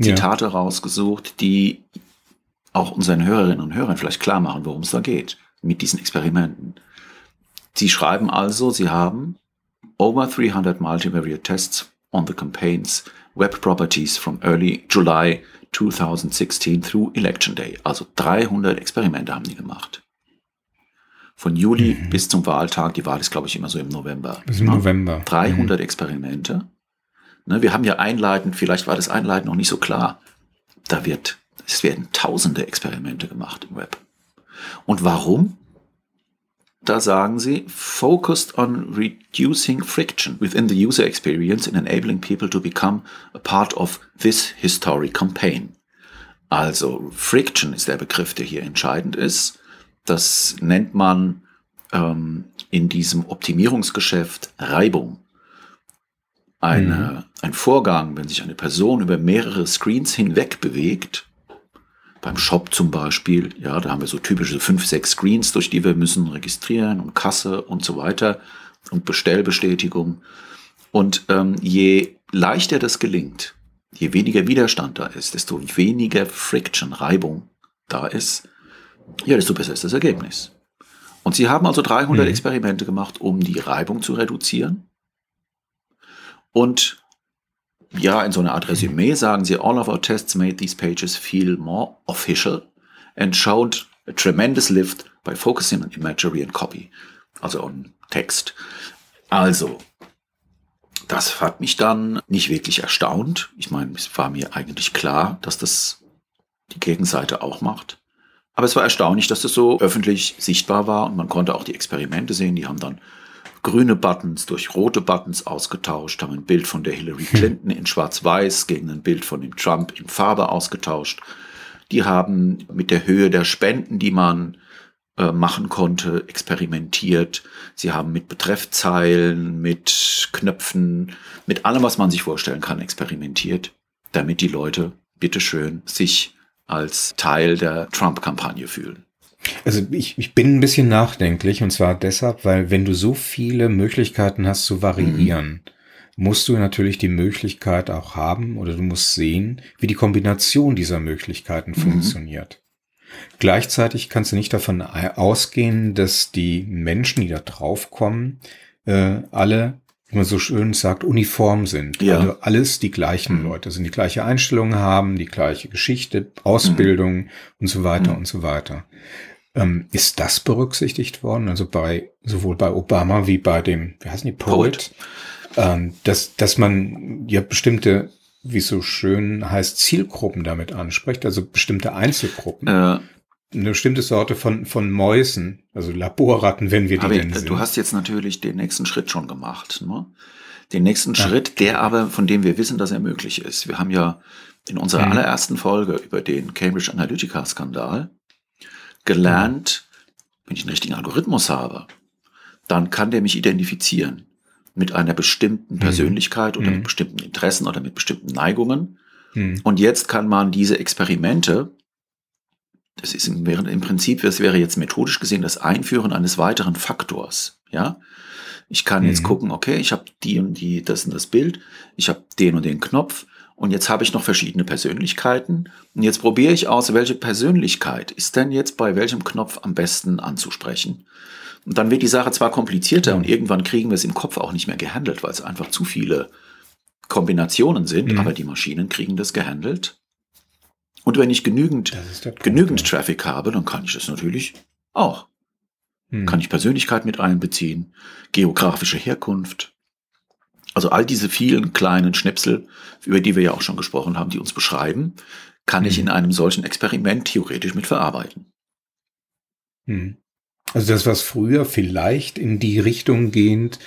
Zitate ja. rausgesucht, die auch unseren Hörerinnen und Hörern vielleicht klar machen, worum es da geht mit diesen Experimenten. Sie schreiben also, sie haben over 300 multivariate tests on the campaign's web properties from early July 2016 through Election Day. Also 300 Experimente haben die gemacht. Von Juli mhm. bis zum Wahltag. Die Wahl ist, glaube ich, immer so im November. Bis im ja? November. 300 mhm. Experimente. Ne, wir haben ja einleitend, vielleicht war das einleitend noch nicht so klar. Da wird, es werden tausende Experimente gemacht im Web. Und warum? Da sagen sie, focused on reducing friction within the user experience and enabling people to become a part of this historic campaign. Also Friction ist der Begriff, der hier entscheidend ist. Das nennt man ähm, in diesem Optimierungsgeschäft Reibung. Eine, mhm. Ein Vorgang, wenn sich eine Person über mehrere Screens hinweg bewegt, beim Shop zum Beispiel, ja, da haben wir so typische fünf, sechs Screens, durch die wir müssen registrieren und Kasse und so weiter und Bestellbestätigung. Und ähm, je leichter das gelingt, je weniger Widerstand da ist, desto weniger Friction, Reibung da ist, ja, desto besser ist das Ergebnis. Und sie haben also 300 mhm. Experimente gemacht, um die Reibung zu reduzieren. Und ja, in so einer Art Resümee sagen sie, all of our tests made these pages feel more official and showed a tremendous lift by focusing on imagery and copy. Also on Text. Also, das hat mich dann nicht wirklich erstaunt. Ich meine, es war mir eigentlich klar, dass das die Gegenseite auch macht. Aber es war erstaunlich, dass das so öffentlich sichtbar war und man konnte auch die Experimente sehen. Die haben dann grüne Buttons durch rote Buttons ausgetauscht, haben ein Bild von der Hillary hm. Clinton in Schwarz-Weiß gegen ein Bild von dem Trump in Farbe ausgetauscht. Die haben mit der Höhe der Spenden, die man äh, machen konnte, experimentiert. Sie haben mit Betreffzeilen, mit Knöpfen, mit allem, was man sich vorstellen kann, experimentiert, damit die Leute, bitteschön, sich als Teil der Trump-Kampagne fühlen. Also ich, ich bin ein bisschen nachdenklich und zwar deshalb, weil wenn du so viele Möglichkeiten hast zu variieren, mhm. musst du natürlich die Möglichkeit auch haben oder du musst sehen, wie die Kombination dieser Möglichkeiten mhm. funktioniert. Gleichzeitig kannst du nicht davon ausgehen, dass die Menschen, die da draufkommen, äh, alle, wie man so schön sagt, uniform sind. Ja. Also alles die gleichen mhm. Leute sind, die gleiche Einstellungen haben, die gleiche Geschichte, Ausbildung mhm. und so weiter mhm. und so weiter. Ähm, ist das berücksichtigt worden? Also bei sowohl bei Obama wie bei dem, wie heißen die, Poet, Poet. Ähm, dass, dass man ja bestimmte, wie es so schön heißt, Zielgruppen damit anspricht, also bestimmte Einzelgruppen. Äh, eine bestimmte Sorte von, von Mäusen, also Laborratten, wenn wir die aber denn sind. Du hast jetzt natürlich den nächsten Schritt schon gemacht. Ne? Den nächsten ja. Schritt, der aber, von dem wir wissen, dass er möglich ist. Wir haben ja in unserer mhm. allerersten Folge über den Cambridge Analytica-Skandal gelernt, wenn ich einen richtigen Algorithmus habe, dann kann der mich identifizieren mit einer bestimmten mhm. Persönlichkeit mhm. oder mit bestimmten Interessen oder mit bestimmten Neigungen. Mhm. Und jetzt kann man diese Experimente, das ist im, im Prinzip, das wäre jetzt methodisch gesehen das Einführen eines weiteren Faktors, ja. Ich kann jetzt mhm. gucken, okay, ich habe die und die, das und das Bild, ich habe den und den Knopf und jetzt habe ich noch verschiedene Persönlichkeiten und jetzt probiere ich aus, welche Persönlichkeit ist denn jetzt bei welchem Knopf am besten anzusprechen. Und dann wird die Sache zwar komplizierter und irgendwann kriegen wir es im Kopf auch nicht mehr gehandelt, weil es einfach zu viele Kombinationen sind, mhm. aber die Maschinen kriegen das gehandelt. Und wenn ich genügend, Punkt, genügend ja. Traffic habe, dann kann ich das natürlich auch. Mhm. Kann ich Persönlichkeit mit einbeziehen, geografische Herkunft. Also all diese vielen kleinen Schnipsel, über die wir ja auch schon gesprochen haben, die uns beschreiben, kann mhm. ich in einem solchen Experiment theoretisch mit verarbeiten. Mhm. Also das, was früher vielleicht in die Richtung gehend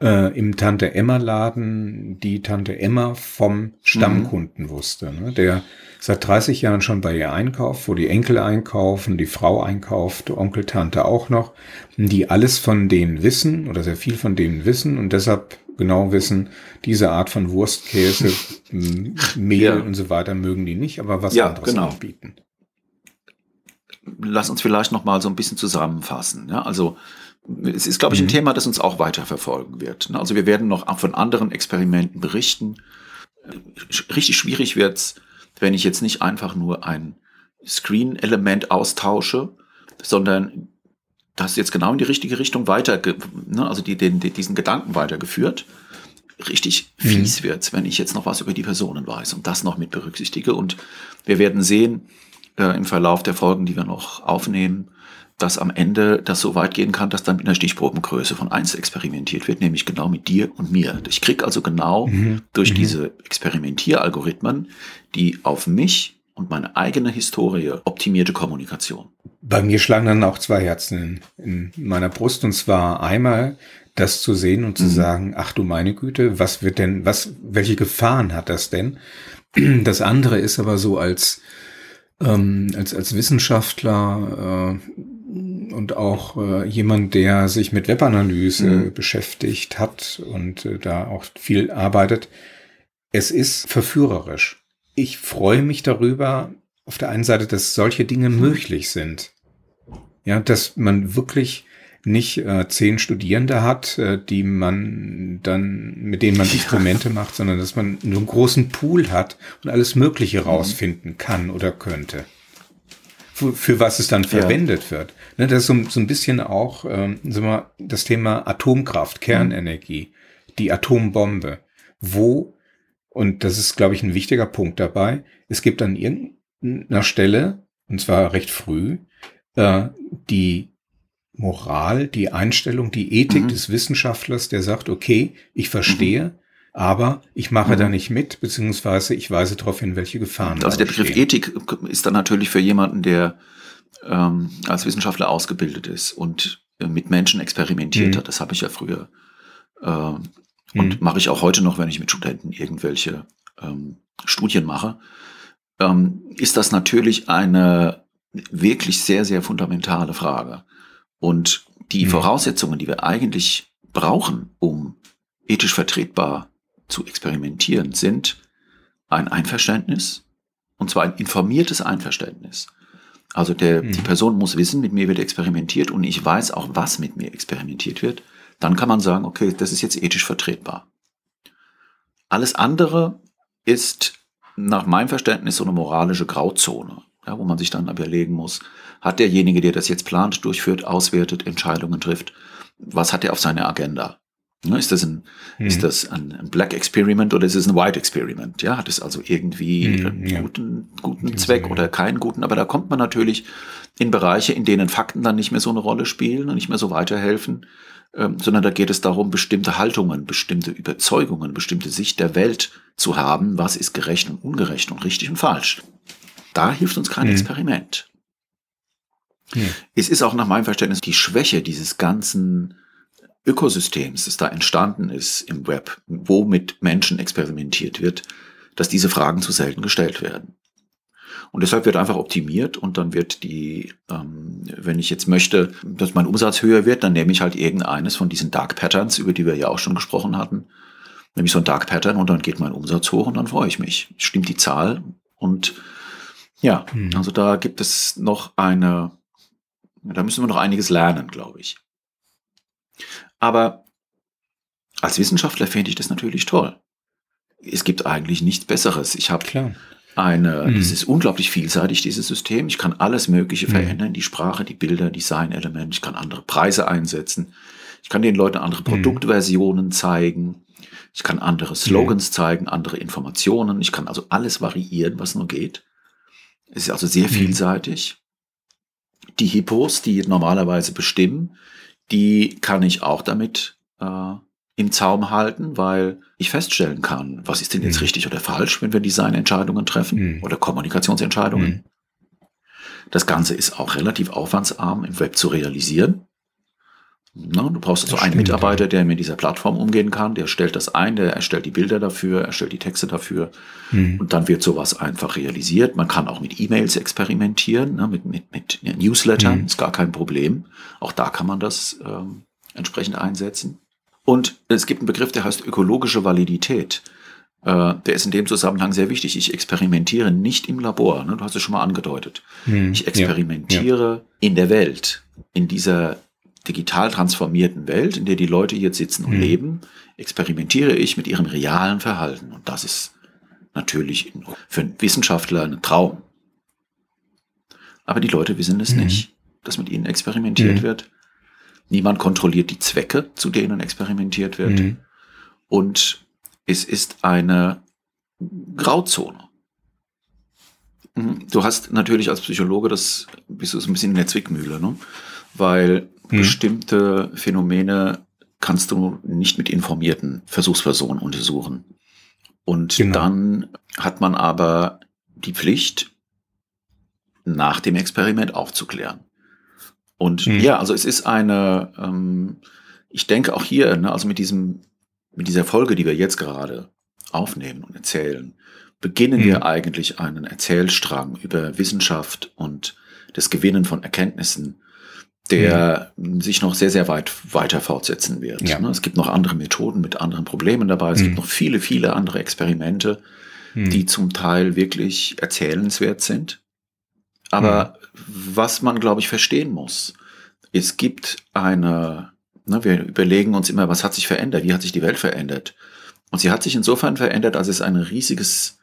äh, im Tante Emma Laden die Tante Emma vom Stammkunden mhm. wusste, ne? der seit 30 Jahren schon bei ihr einkauft, wo die Enkel einkaufen, die Frau einkauft, Onkel, Tante auch noch, die alles von denen wissen oder sehr viel von denen wissen und deshalb genau wissen, diese Art von Wurstkäse, Mehl ja. und so weiter mögen die nicht, aber was ja, anderes genau. anbieten lass uns vielleicht noch mal so ein bisschen zusammenfassen. Ja, also es ist, glaube ich, ein mhm. Thema, das uns auch weiter verfolgen wird. Ne? Also wir werden noch von anderen Experimenten berichten. Richtig schwierig wird's, wenn ich jetzt nicht einfach nur ein Screen-Element austausche, sondern das jetzt genau in die richtige Richtung weiter, ne, also die, den, die, diesen Gedanken weitergeführt. Richtig mhm. fies wird's, wenn ich jetzt noch was über die Personen weiß und das noch mit berücksichtige. Und wir werden sehen, äh, im Verlauf der Folgen, die wir noch aufnehmen, dass am Ende das so weit gehen kann, dass dann mit einer Stichprobengröße von eins experimentiert wird, nämlich genau mit dir und mir. Ich krieg also genau mhm. durch mhm. diese Experimentieralgorithmen die auf mich und meine eigene Historie optimierte Kommunikation. Bei mir schlagen dann auch zwei Herzen in, in meiner Brust und zwar einmal das zu sehen und zu mhm. sagen, ach du meine Güte, was wird denn, was, welche Gefahren hat das denn? Das andere ist aber so als ähm, als, als Wissenschaftler äh, und auch äh, jemand, der sich mit Webanalyse mhm. beschäftigt hat und äh, da auch viel arbeitet, es ist verführerisch. Ich freue mich darüber, auf der einen Seite, dass solche Dinge mhm. möglich sind. Ja, dass man wirklich nicht äh, zehn Studierende hat, äh, die man dann, mit denen man Experimente macht, sondern dass man einen großen Pool hat und alles Mögliche mhm. rausfinden kann oder könnte. Für, für was es dann verwendet ja. wird. Ne, das ist so, so ein bisschen auch ähm, sagen wir, das Thema Atomkraft, Kernenergie, mhm. die Atombombe. Wo, und das ist, glaube ich, ein wichtiger Punkt dabei, es gibt an irgendeiner Stelle, und zwar recht früh, äh, die Moral, die Einstellung, die Ethik mhm. des Wissenschaftlers, der sagt, okay, ich verstehe, mhm. aber ich mache mhm. da nicht mit, beziehungsweise ich weise darauf hin, welche Gefahren. Also der Begriff Ethik ist dann natürlich für jemanden, der ähm, als Wissenschaftler ausgebildet ist und äh, mit Menschen experimentiert mhm. hat. Das habe ich ja früher äh, und mhm. mache ich auch heute noch, wenn ich mit Studenten irgendwelche ähm, Studien mache. Ähm, ist das natürlich eine wirklich sehr, sehr fundamentale Frage. Und die mhm. Voraussetzungen, die wir eigentlich brauchen, um ethisch vertretbar zu experimentieren, sind ein Einverständnis, und zwar ein informiertes Einverständnis. Also der, mhm. die Person muss wissen, mit mir wird experimentiert und ich weiß auch, was mit mir experimentiert wird. Dann kann man sagen, okay, das ist jetzt ethisch vertretbar. Alles andere ist nach meinem Verständnis so eine moralische Grauzone ja, wo man sich dann überlegen muss, hat derjenige, der das jetzt plant, durchführt, auswertet, Entscheidungen trifft, was hat er auf seiner Agenda? Ne, ist das ein, mhm. ist das ein, ein, Black Experiment oder ist es ein White Experiment? Ja, hat es also irgendwie mhm, einen ja. guten, guten Zweck ja. oder keinen guten? Aber da kommt man natürlich in Bereiche, in denen Fakten dann nicht mehr so eine Rolle spielen und nicht mehr so weiterhelfen, ähm, sondern da geht es darum, bestimmte Haltungen, bestimmte Überzeugungen, bestimmte Sicht der Welt zu haben. Was ist gerecht und ungerecht und richtig und falsch? Da hilft uns kein mhm. Experiment. Hm. Es ist auch nach meinem Verständnis die Schwäche dieses ganzen Ökosystems, das da entstanden ist im Web, wo mit Menschen experimentiert wird, dass diese Fragen zu selten gestellt werden. Und deshalb wird einfach optimiert und dann wird die, ähm, wenn ich jetzt möchte, dass mein Umsatz höher wird, dann nehme ich halt irgendeines von diesen Dark Patterns, über die wir ja auch schon gesprochen hatten, nehme ich so ein Dark Pattern und dann geht mein Umsatz hoch und dann freue ich mich. Stimmt die Zahl und ja, hm. also da gibt es noch eine, da müssen wir noch einiges lernen, glaube ich. Aber als Wissenschaftler fände ich das natürlich toll. Es gibt eigentlich nichts Besseres. Ich habe eine, mhm. es ist unglaublich vielseitig, dieses System. Ich kann alles Mögliche mhm. verändern, die Sprache, die Bilder, Design-Elemente. Ich kann andere Preise einsetzen. Ich kann den Leuten andere mhm. Produktversionen zeigen. Ich kann andere Slogans mhm. zeigen, andere Informationen. Ich kann also alles variieren, was nur geht. Es ist also sehr mhm. vielseitig. Die Hippos, die normalerweise bestimmen, die kann ich auch damit äh, im Zaum halten, weil ich feststellen kann, was ist denn jetzt mhm. richtig oder falsch, wenn wir Designentscheidungen treffen mhm. oder Kommunikationsentscheidungen. Mhm. Das Ganze ist auch relativ aufwandsarm im Web zu realisieren. Na, du brauchst also einen Mitarbeiter, der mit dieser Plattform umgehen kann, der stellt das ein, der erstellt die Bilder dafür, erstellt die Texte dafür mhm. und dann wird sowas einfach realisiert. Man kann auch mit E-Mails experimentieren, ne, mit, mit, mit Newslettern, mhm. ist gar kein Problem. Auch da kann man das ähm, entsprechend einsetzen. Und es gibt einen Begriff, der heißt ökologische Validität. Äh, der ist in dem Zusammenhang sehr wichtig. Ich experimentiere nicht im Labor, ne, du hast es schon mal angedeutet. Mhm. Ich experimentiere ja. Ja. in der Welt, in dieser digital transformierten Welt, in der die Leute jetzt sitzen und mhm. leben, experimentiere ich mit ihrem realen Verhalten. Und das ist natürlich für einen Wissenschaftler ein Traum. Aber die Leute wissen es mhm. nicht, dass mit ihnen experimentiert mhm. wird. Niemand kontrolliert die Zwecke, zu denen experimentiert wird. Mhm. Und es ist eine Grauzone. Mhm. Du hast natürlich als Psychologe das, bist du so ein bisschen in der Zwickmühle, ne? weil hm. bestimmte Phänomene kannst du nicht mit informierten Versuchspersonen untersuchen. Und genau. dann hat man aber die Pflicht, nach dem Experiment aufzuklären. Und hm. ja, also es ist eine, ähm, ich denke auch hier, ne, also mit diesem, mit dieser Folge, die wir jetzt gerade aufnehmen und erzählen, beginnen hm. wir eigentlich einen Erzählstrang über Wissenschaft und das Gewinnen von Erkenntnissen der mhm. sich noch sehr, sehr weit weiter fortsetzen wird. Ja. Ne, es gibt noch andere Methoden mit anderen Problemen dabei. Es mhm. gibt noch viele, viele andere Experimente, mhm. die zum Teil wirklich erzählenswert sind. Aber mhm. Was man, glaube ich, verstehen muss, es gibt eine, ne, wir überlegen uns immer, was hat sich verändert? Wie hat sich die Welt verändert? Und sie hat sich insofern verändert, als es ein riesiges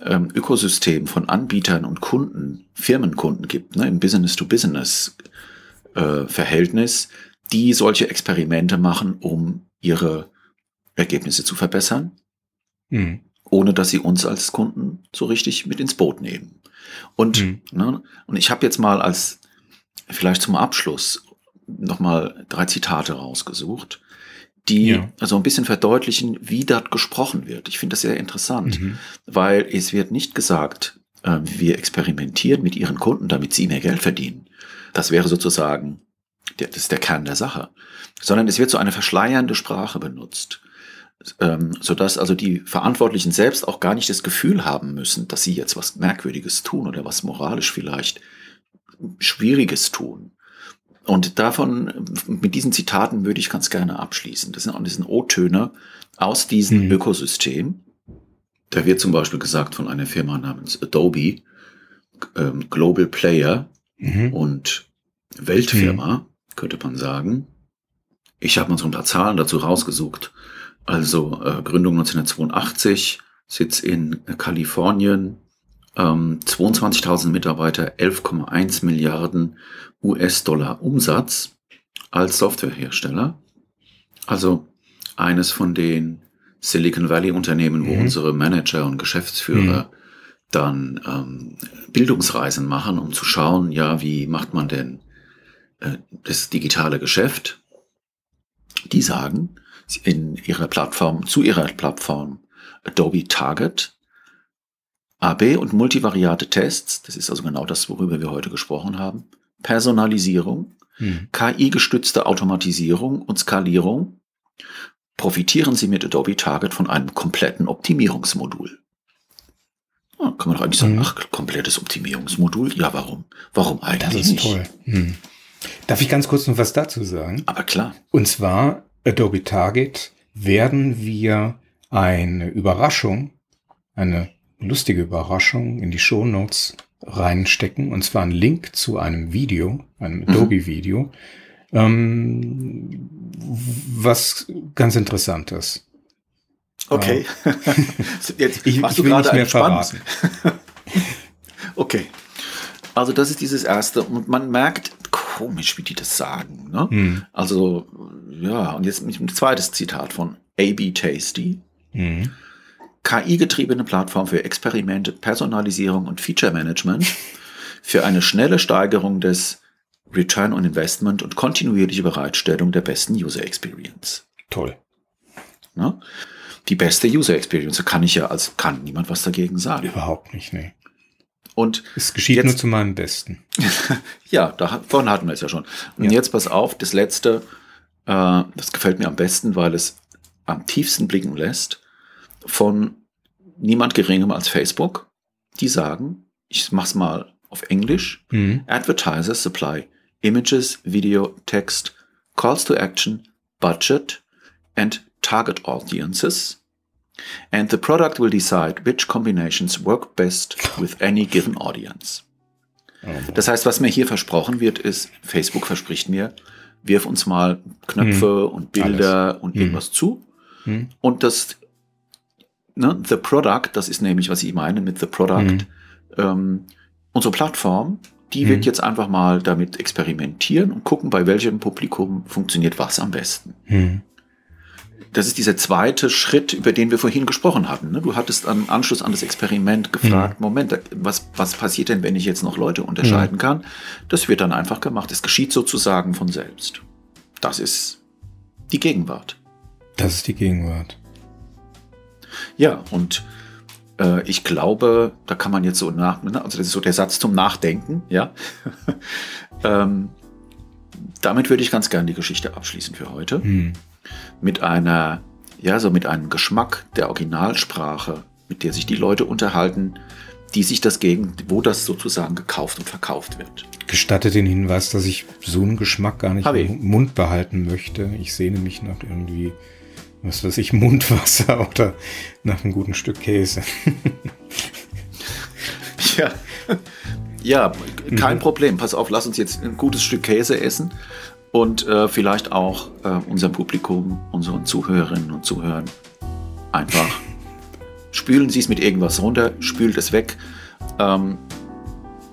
ähm, Ökosystem von Anbietern und Kunden, Firmenkunden gibt, ne, im Business to Business äh, die solche Experimente machen, um ihre Ergebnisse zu verbessern, mhm. ohne dass sie uns als Kunden so richtig mit ins Boot nehmen. Und, mhm. ne, und ich habe jetzt mal als vielleicht zum Abschluss nochmal drei Zitate rausgesucht, die ja. also ein bisschen verdeutlichen, wie dort gesprochen wird. Ich finde das sehr interessant, mhm. weil es wird nicht gesagt, äh, wir experimentieren mit ihren Kunden, damit sie mehr Geld verdienen. Das wäre sozusagen, der, das ist der Kern der Sache. Sondern es wird so eine verschleiernde Sprache benutzt, ähm, sodass also die Verantwortlichen selbst auch gar nicht das Gefühl haben müssen, dass sie jetzt was Merkwürdiges tun oder was moralisch vielleicht Schwieriges tun. Und davon, mit diesen Zitaten würde ich ganz gerne abschließen. Das sind auch diesen O-Töne aus diesem mhm. Ökosystem. Da wird zum Beispiel gesagt von einer Firma namens Adobe, ähm, Global Player, mhm. und Weltfirma, mhm. könnte man sagen. Ich habe uns ein paar Zahlen dazu rausgesucht. Also äh, Gründung 1982, Sitz in Kalifornien, ähm, 22.000 Mitarbeiter, 11,1 Milliarden US-Dollar Umsatz als Softwarehersteller. Also eines von den Silicon Valley Unternehmen, wo mhm. unsere Manager und Geschäftsführer mhm dann ähm, Bildungsreisen machen, um zu schauen, ja, wie macht man denn äh, das digitale Geschäft? Die sagen in ihrer Plattform, zu ihrer Plattform Adobe Target, AB und multivariate Tests, das ist also genau das, worüber wir heute gesprochen haben, Personalisierung, hm. KI-gestützte Automatisierung und Skalierung profitieren Sie mit Adobe Target von einem kompletten Optimierungsmodul. Ja, kann man doch eigentlich sagen, hm. ach, komplettes Optimierungsmodul? Ja, warum? Warum eigentlich Das ist nicht? toll. Hm. Darf ich ganz kurz noch was dazu sagen? Aber klar. Und zwar Adobe Target werden wir eine Überraschung, eine lustige Überraschung in die Show Notes reinstecken, und zwar einen Link zu einem Video, einem mhm. Adobe-Video, ähm, was ganz interessant ist. Okay. Jetzt ich, machst ich du gerade nicht mehr verraten. okay. Also das ist dieses erste und man merkt komisch, wie die das sagen. Ne? Hm. Also ja, und jetzt ein zweites Zitat von A.B. Tasty. Hm. KI-getriebene Plattform für Experimente, Personalisierung und Feature Management für eine schnelle Steigerung des Return on Investment und kontinuierliche Bereitstellung der besten User Experience. Toll. Ne? Die beste User Experience, da kann ich ja als kann niemand was dagegen sagen. Überhaupt nicht, nee. Und es geschieht jetzt, nur zu meinem Besten. ja, da, vorhin hatten wir es ja schon. Und ja. jetzt pass auf, das letzte, äh, das gefällt mir am besten, weil es am tiefsten blicken lässt von niemand geringem als Facebook, die sagen, ich mach's mal auf Englisch, mhm. Advertisers supply images, video, text, calls to action, budget and target audiences. And the product will decide which combinations work best with any given audience. Oh das heißt, was mir hier versprochen wird, ist, Facebook verspricht mir, wirf uns mal Knöpfe hm. und Bilder Alles. und hm. irgendwas zu. Hm. Und das ne, The Product, das ist nämlich, was ich meine mit The Product, mhm. ähm, unsere Plattform, die wird jetzt einfach mal damit experimentieren und gucken, bei welchem Publikum funktioniert was am besten. Mhm. Das ist dieser zweite Schritt, über den wir vorhin gesprochen hatten. Ne? Du hattest am Anschluss an das Experiment gefragt, mhm. Moment, was, was passiert denn, wenn ich jetzt noch Leute unterscheiden mhm. kann? Das wird dann einfach gemacht. Es geschieht sozusagen von selbst. Das ist die Gegenwart. Das ist die Gegenwart. Ja, und äh, ich glaube, da kann man jetzt so nach, ne, also das ist so der Satz zum Nachdenken, ja. ähm, damit würde ich ganz gerne die Geschichte abschließen für heute. Hm. Mit einer, ja, so mit einem Geschmack der Originalsprache, mit der sich die Leute unterhalten, die sich das gegen, wo das sozusagen gekauft und verkauft wird. Gestattet den Hinweis, dass ich so einen Geschmack gar nicht im Mund behalten möchte. Ich sehne mich nach irgendwie was weiß ich, Mundwasser oder nach einem guten Stück Käse. ja. Ja, kein mhm. Problem. Pass auf, lass uns jetzt ein gutes Stück Käse essen und äh, vielleicht auch äh, unserem Publikum, unseren Zuhörerinnen und Zuhörern einfach spülen Sie es mit irgendwas runter, spült es weg. Ähm,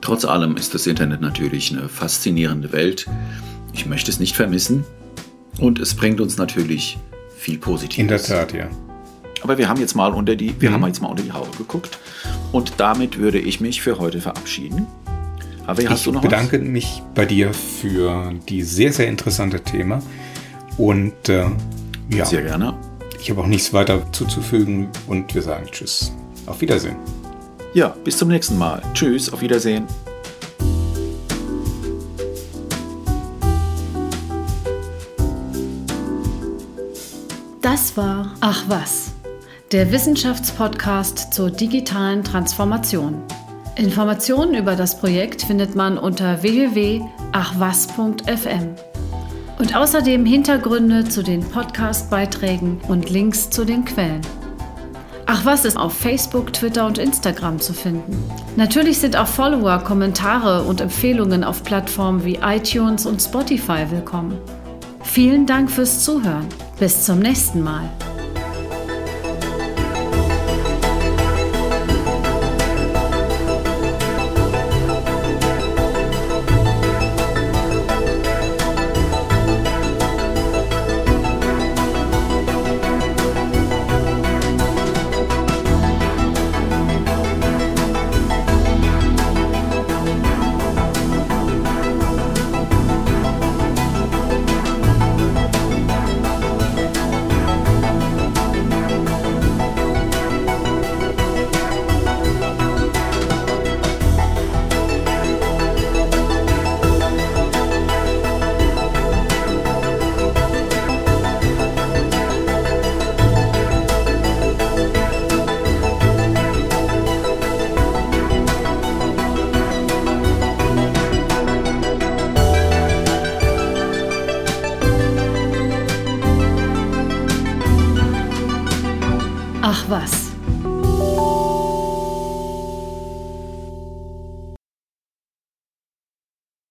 trotz allem ist das Internet natürlich eine faszinierende Welt. Ich möchte es nicht vermissen und es bringt uns natürlich viel Positives. In der Tat, ja. Aber wir haben jetzt mal unter die, wir mhm. haben jetzt mal unter die Haube geguckt. Und damit würde ich mich für heute verabschieden. Aber hast ich du noch bedanke was? mich bei dir für die sehr, sehr interessante Thema. Und äh, ja. Sehr gerne. Ich habe auch nichts weiter zuzufügen und wir sagen Tschüss. Auf Wiedersehen. Ja, bis zum nächsten Mal. Tschüss, auf Wiedersehen. Das war Ach was, der Wissenschaftspodcast zur digitalen Transformation. Informationen über das Projekt findet man unter www.achwas.fm. Und außerdem Hintergründe zu den Podcast-Beiträgen und Links zu den Quellen. Ach was ist auf Facebook, Twitter und Instagram zu finden. Natürlich sind auch Follower, Kommentare und Empfehlungen auf Plattformen wie iTunes und Spotify willkommen. Vielen Dank fürs Zuhören. Bis zum nächsten Mal.